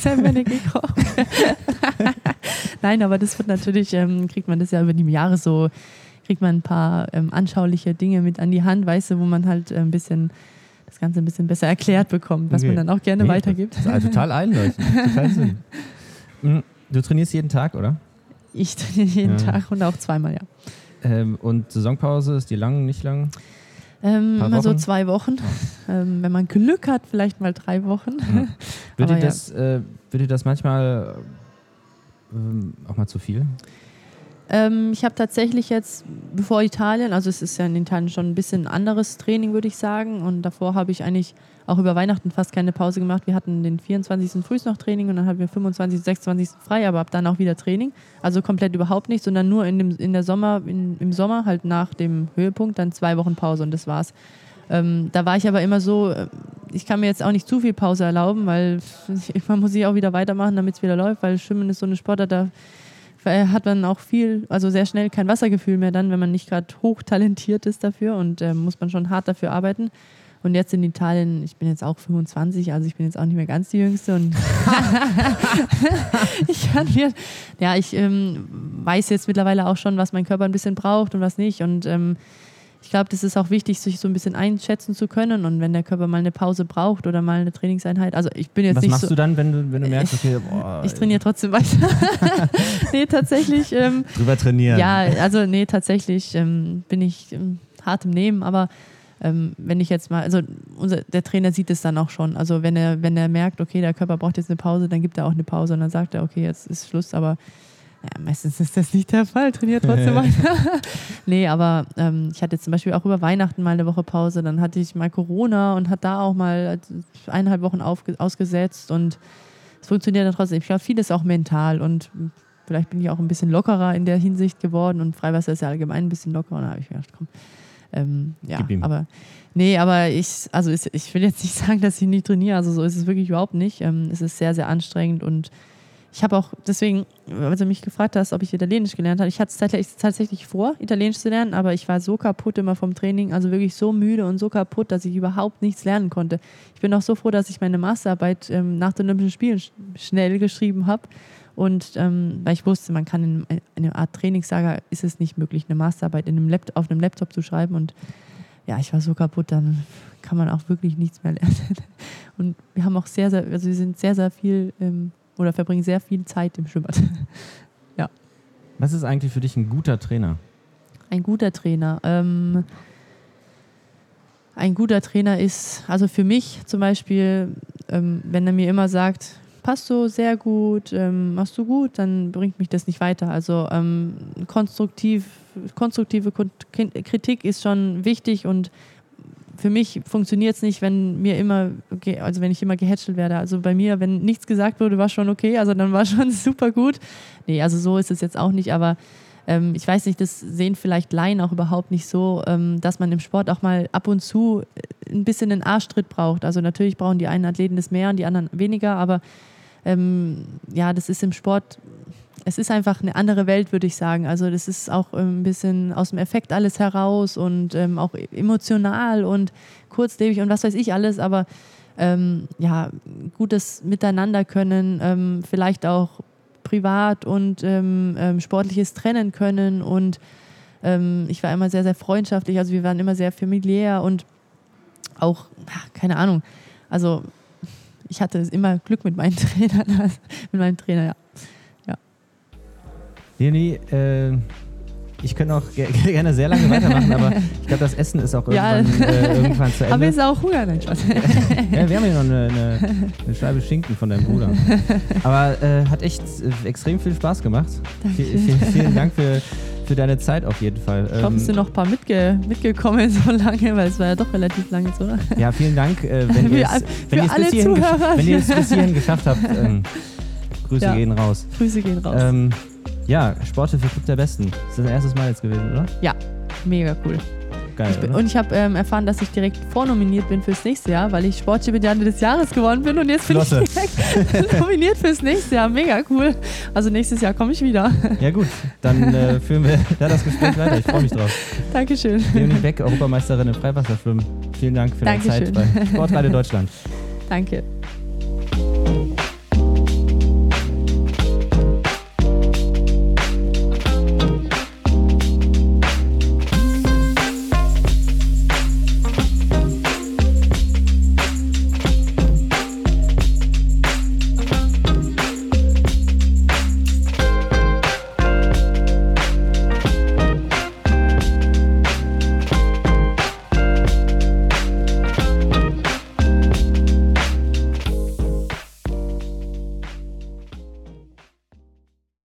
sei mir nicht gekocht. nein, aber das wird natürlich, ähm, kriegt man das ja über die Jahre so, kriegt man ein paar ähm, anschauliche Dinge mit an die Hand, weißt du, wo man halt ein bisschen Ganze ein bisschen besser erklärt bekommt, was okay. man dann auch gerne nee, weitergibt. Das ist total einleuchtend. total Sinn. Hm, du trainierst jeden Tag, oder? Ich trainiere jeden ja. Tag und auch zweimal, ja. Ähm, und Saisonpause, ist die lang, nicht lang? Ähm, immer Wochen? so zwei Wochen. Oh. Ähm, wenn man Glück hat, vielleicht mal drei Wochen. Wird, dir das, ja. äh, dir das manchmal äh, auch mal zu viel? Ähm, ich habe tatsächlich jetzt, bevor Italien, also es ist ja in Italien schon ein bisschen anderes Training, würde ich sagen. Und davor habe ich eigentlich auch über Weihnachten fast keine Pause gemacht. Wir hatten den 24. frühs noch Training und dann hatten wir 25. 26. frei, aber ab dann auch wieder Training. Also komplett überhaupt nicht, sondern nur in, dem, in der Sommer, in, im Sommer halt nach dem Höhepunkt dann zwei Wochen Pause und das war's. Ähm, da war ich aber immer so, äh, ich kann mir jetzt auch nicht zu viel Pause erlauben, weil man muss ich auch wieder weitermachen, damit es wieder läuft, weil Schwimmen ist so eine Sportart, da hat man auch viel, also sehr schnell kein Wassergefühl mehr dann, wenn man nicht gerade hochtalentiert ist dafür und äh, muss man schon hart dafür arbeiten. Und jetzt in Italien, ich bin jetzt auch 25, also ich bin jetzt auch nicht mehr ganz die Jüngste und ich kann mir, ja, ich ähm, weiß jetzt mittlerweile auch schon, was mein Körper ein bisschen braucht und was nicht und ähm, ich glaube, das ist auch wichtig, sich so ein bisschen einschätzen zu können. Und wenn der Körper mal eine Pause braucht oder mal eine Trainingseinheit, also ich bin jetzt Was nicht machst so, du dann, wenn du, wenn du merkst, okay, boah, ich trainiere trotzdem weiter. nee, tatsächlich. Ähm, Drüber trainieren. Ja, also nee, tatsächlich ähm, bin ich ähm, hart im Nehmen, aber ähm, wenn ich jetzt mal, also unser, der Trainer sieht es dann auch schon. Also wenn er, wenn er merkt, okay, der Körper braucht jetzt eine Pause, dann gibt er auch eine Pause und dann sagt er, okay, jetzt ist Schluss, aber ja, meistens ist das nicht der Fall, trainiert trotzdem weiter. nee, aber ähm, ich hatte zum Beispiel auch über Weihnachten mal eine Woche Pause, dann hatte ich mal Corona und hat da auch mal eineinhalb Wochen ausgesetzt und es funktioniert dann trotzdem. Ich glaube, vieles auch mental und vielleicht bin ich auch ein bisschen lockerer in der Hinsicht geworden und Freiwasser ist ja allgemein ein bisschen lockerer und da habe ich gedacht, komm, ähm, ja, aber nee, aber ich, also ich will jetzt nicht sagen, dass ich nicht trainiere, also so ist es wirklich überhaupt nicht. Ähm, es ist sehr, sehr anstrengend und ich habe auch deswegen, als du mich gefragt hast, ob ich Italienisch gelernt habe, ich hatte es tatsächlich vor, Italienisch zu lernen, aber ich war so kaputt immer vom Training, also wirklich so müde und so kaputt, dass ich überhaupt nichts lernen konnte. Ich bin auch so froh, dass ich meine Masterarbeit ähm, nach den Olympischen Spielen sch schnell geschrieben habe. Und ähm, weil ich wusste, man kann in, in einer Art Trainingslager ist es nicht möglich, eine Masterarbeit in einem Laptop, auf einem Laptop zu schreiben. Und ja, ich war so kaputt, dann kann man auch wirklich nichts mehr lernen. Und wir haben auch sehr, sehr, also wir sind sehr, sehr viel ähm, oder verbringen sehr viel Zeit im Schwimmbad. ja. Was ist eigentlich für dich ein guter Trainer? Ein guter Trainer. Ähm, ein guter Trainer ist, also für mich zum Beispiel, ähm, wenn er mir immer sagt, passt so sehr gut, ähm, machst du gut, dann bringt mich das nicht weiter. Also ähm, konstruktiv, konstruktive Kritik ist schon wichtig und für mich funktioniert es nicht, wenn mir immer, also wenn ich immer gehätschelt werde. Also bei mir, wenn nichts gesagt wurde, war schon okay, also dann war schon super gut. Nee, also so ist es jetzt auch nicht, aber ähm, ich weiß nicht, das sehen vielleicht Laien auch überhaupt nicht so, ähm, dass man im Sport auch mal ab und zu äh, ein bisschen einen Arschtritt braucht. Also natürlich brauchen die einen Athleten das mehr und die anderen weniger, aber ähm, ja, das ist im Sport es ist einfach eine andere Welt, würde ich sagen. Also das ist auch ein bisschen aus dem Effekt alles heraus und ähm, auch emotional und kurzlebig und was weiß ich alles, aber ähm, ja, gutes Miteinander können, ähm, vielleicht auch privat und ähm, ähm, sportliches trennen können und ähm, ich war immer sehr, sehr freundschaftlich, also wir waren immer sehr familiär und auch, ach, keine Ahnung, also ich hatte immer Glück mit meinen Trainern, mit meinem Trainer, ja. Leonie, äh, ich könnte auch ge gerne sehr lange weitermachen, aber ich glaube, das Essen ist auch irgendwann, ja. äh, irgendwann zu Ende. Aber jetzt auch Hunger, nein, Spaß. ja, wir haben hier noch eine, eine, eine, Scheibe Schinken von deinem Bruder. Aber äh, hat echt extrem viel Spaß gemacht. Danke. Vielen, Dank für, für deine Zeit auf jeden Fall. Ich hoffe, es sind noch ein paar mitge mitgekommen so lange, weil es war ja doch relativ lange so. Ja, vielen Dank, äh, wenn ihr es wenn ihr es bis hierhin geschafft habt. Ähm, Grüße ja. gehen raus. Grüße gehen raus. Ähm, ja, Sporthilfe Club der Besten. Das ist dein erstes Mal jetzt gewesen, oder? Ja, mega cool. Geil, ich bin, und ich habe ähm, erfahren, dass ich direkt vornominiert bin fürs nächste Jahr, weil ich Sportstipendiante des Jahres geworden bin und jetzt bin Flotte. ich direkt nominiert fürs nächste Jahr. Mega cool. Also nächstes Jahr komme ich wieder. Ja gut, dann äh, führen wir da das Gespräch weiter. Ich freue mich drauf. Dankeschön. Leonie Beck, Europameisterin im Freiwasserschwimmen. Vielen Dank für deine Zeit bei Sportradio Deutschland. Danke.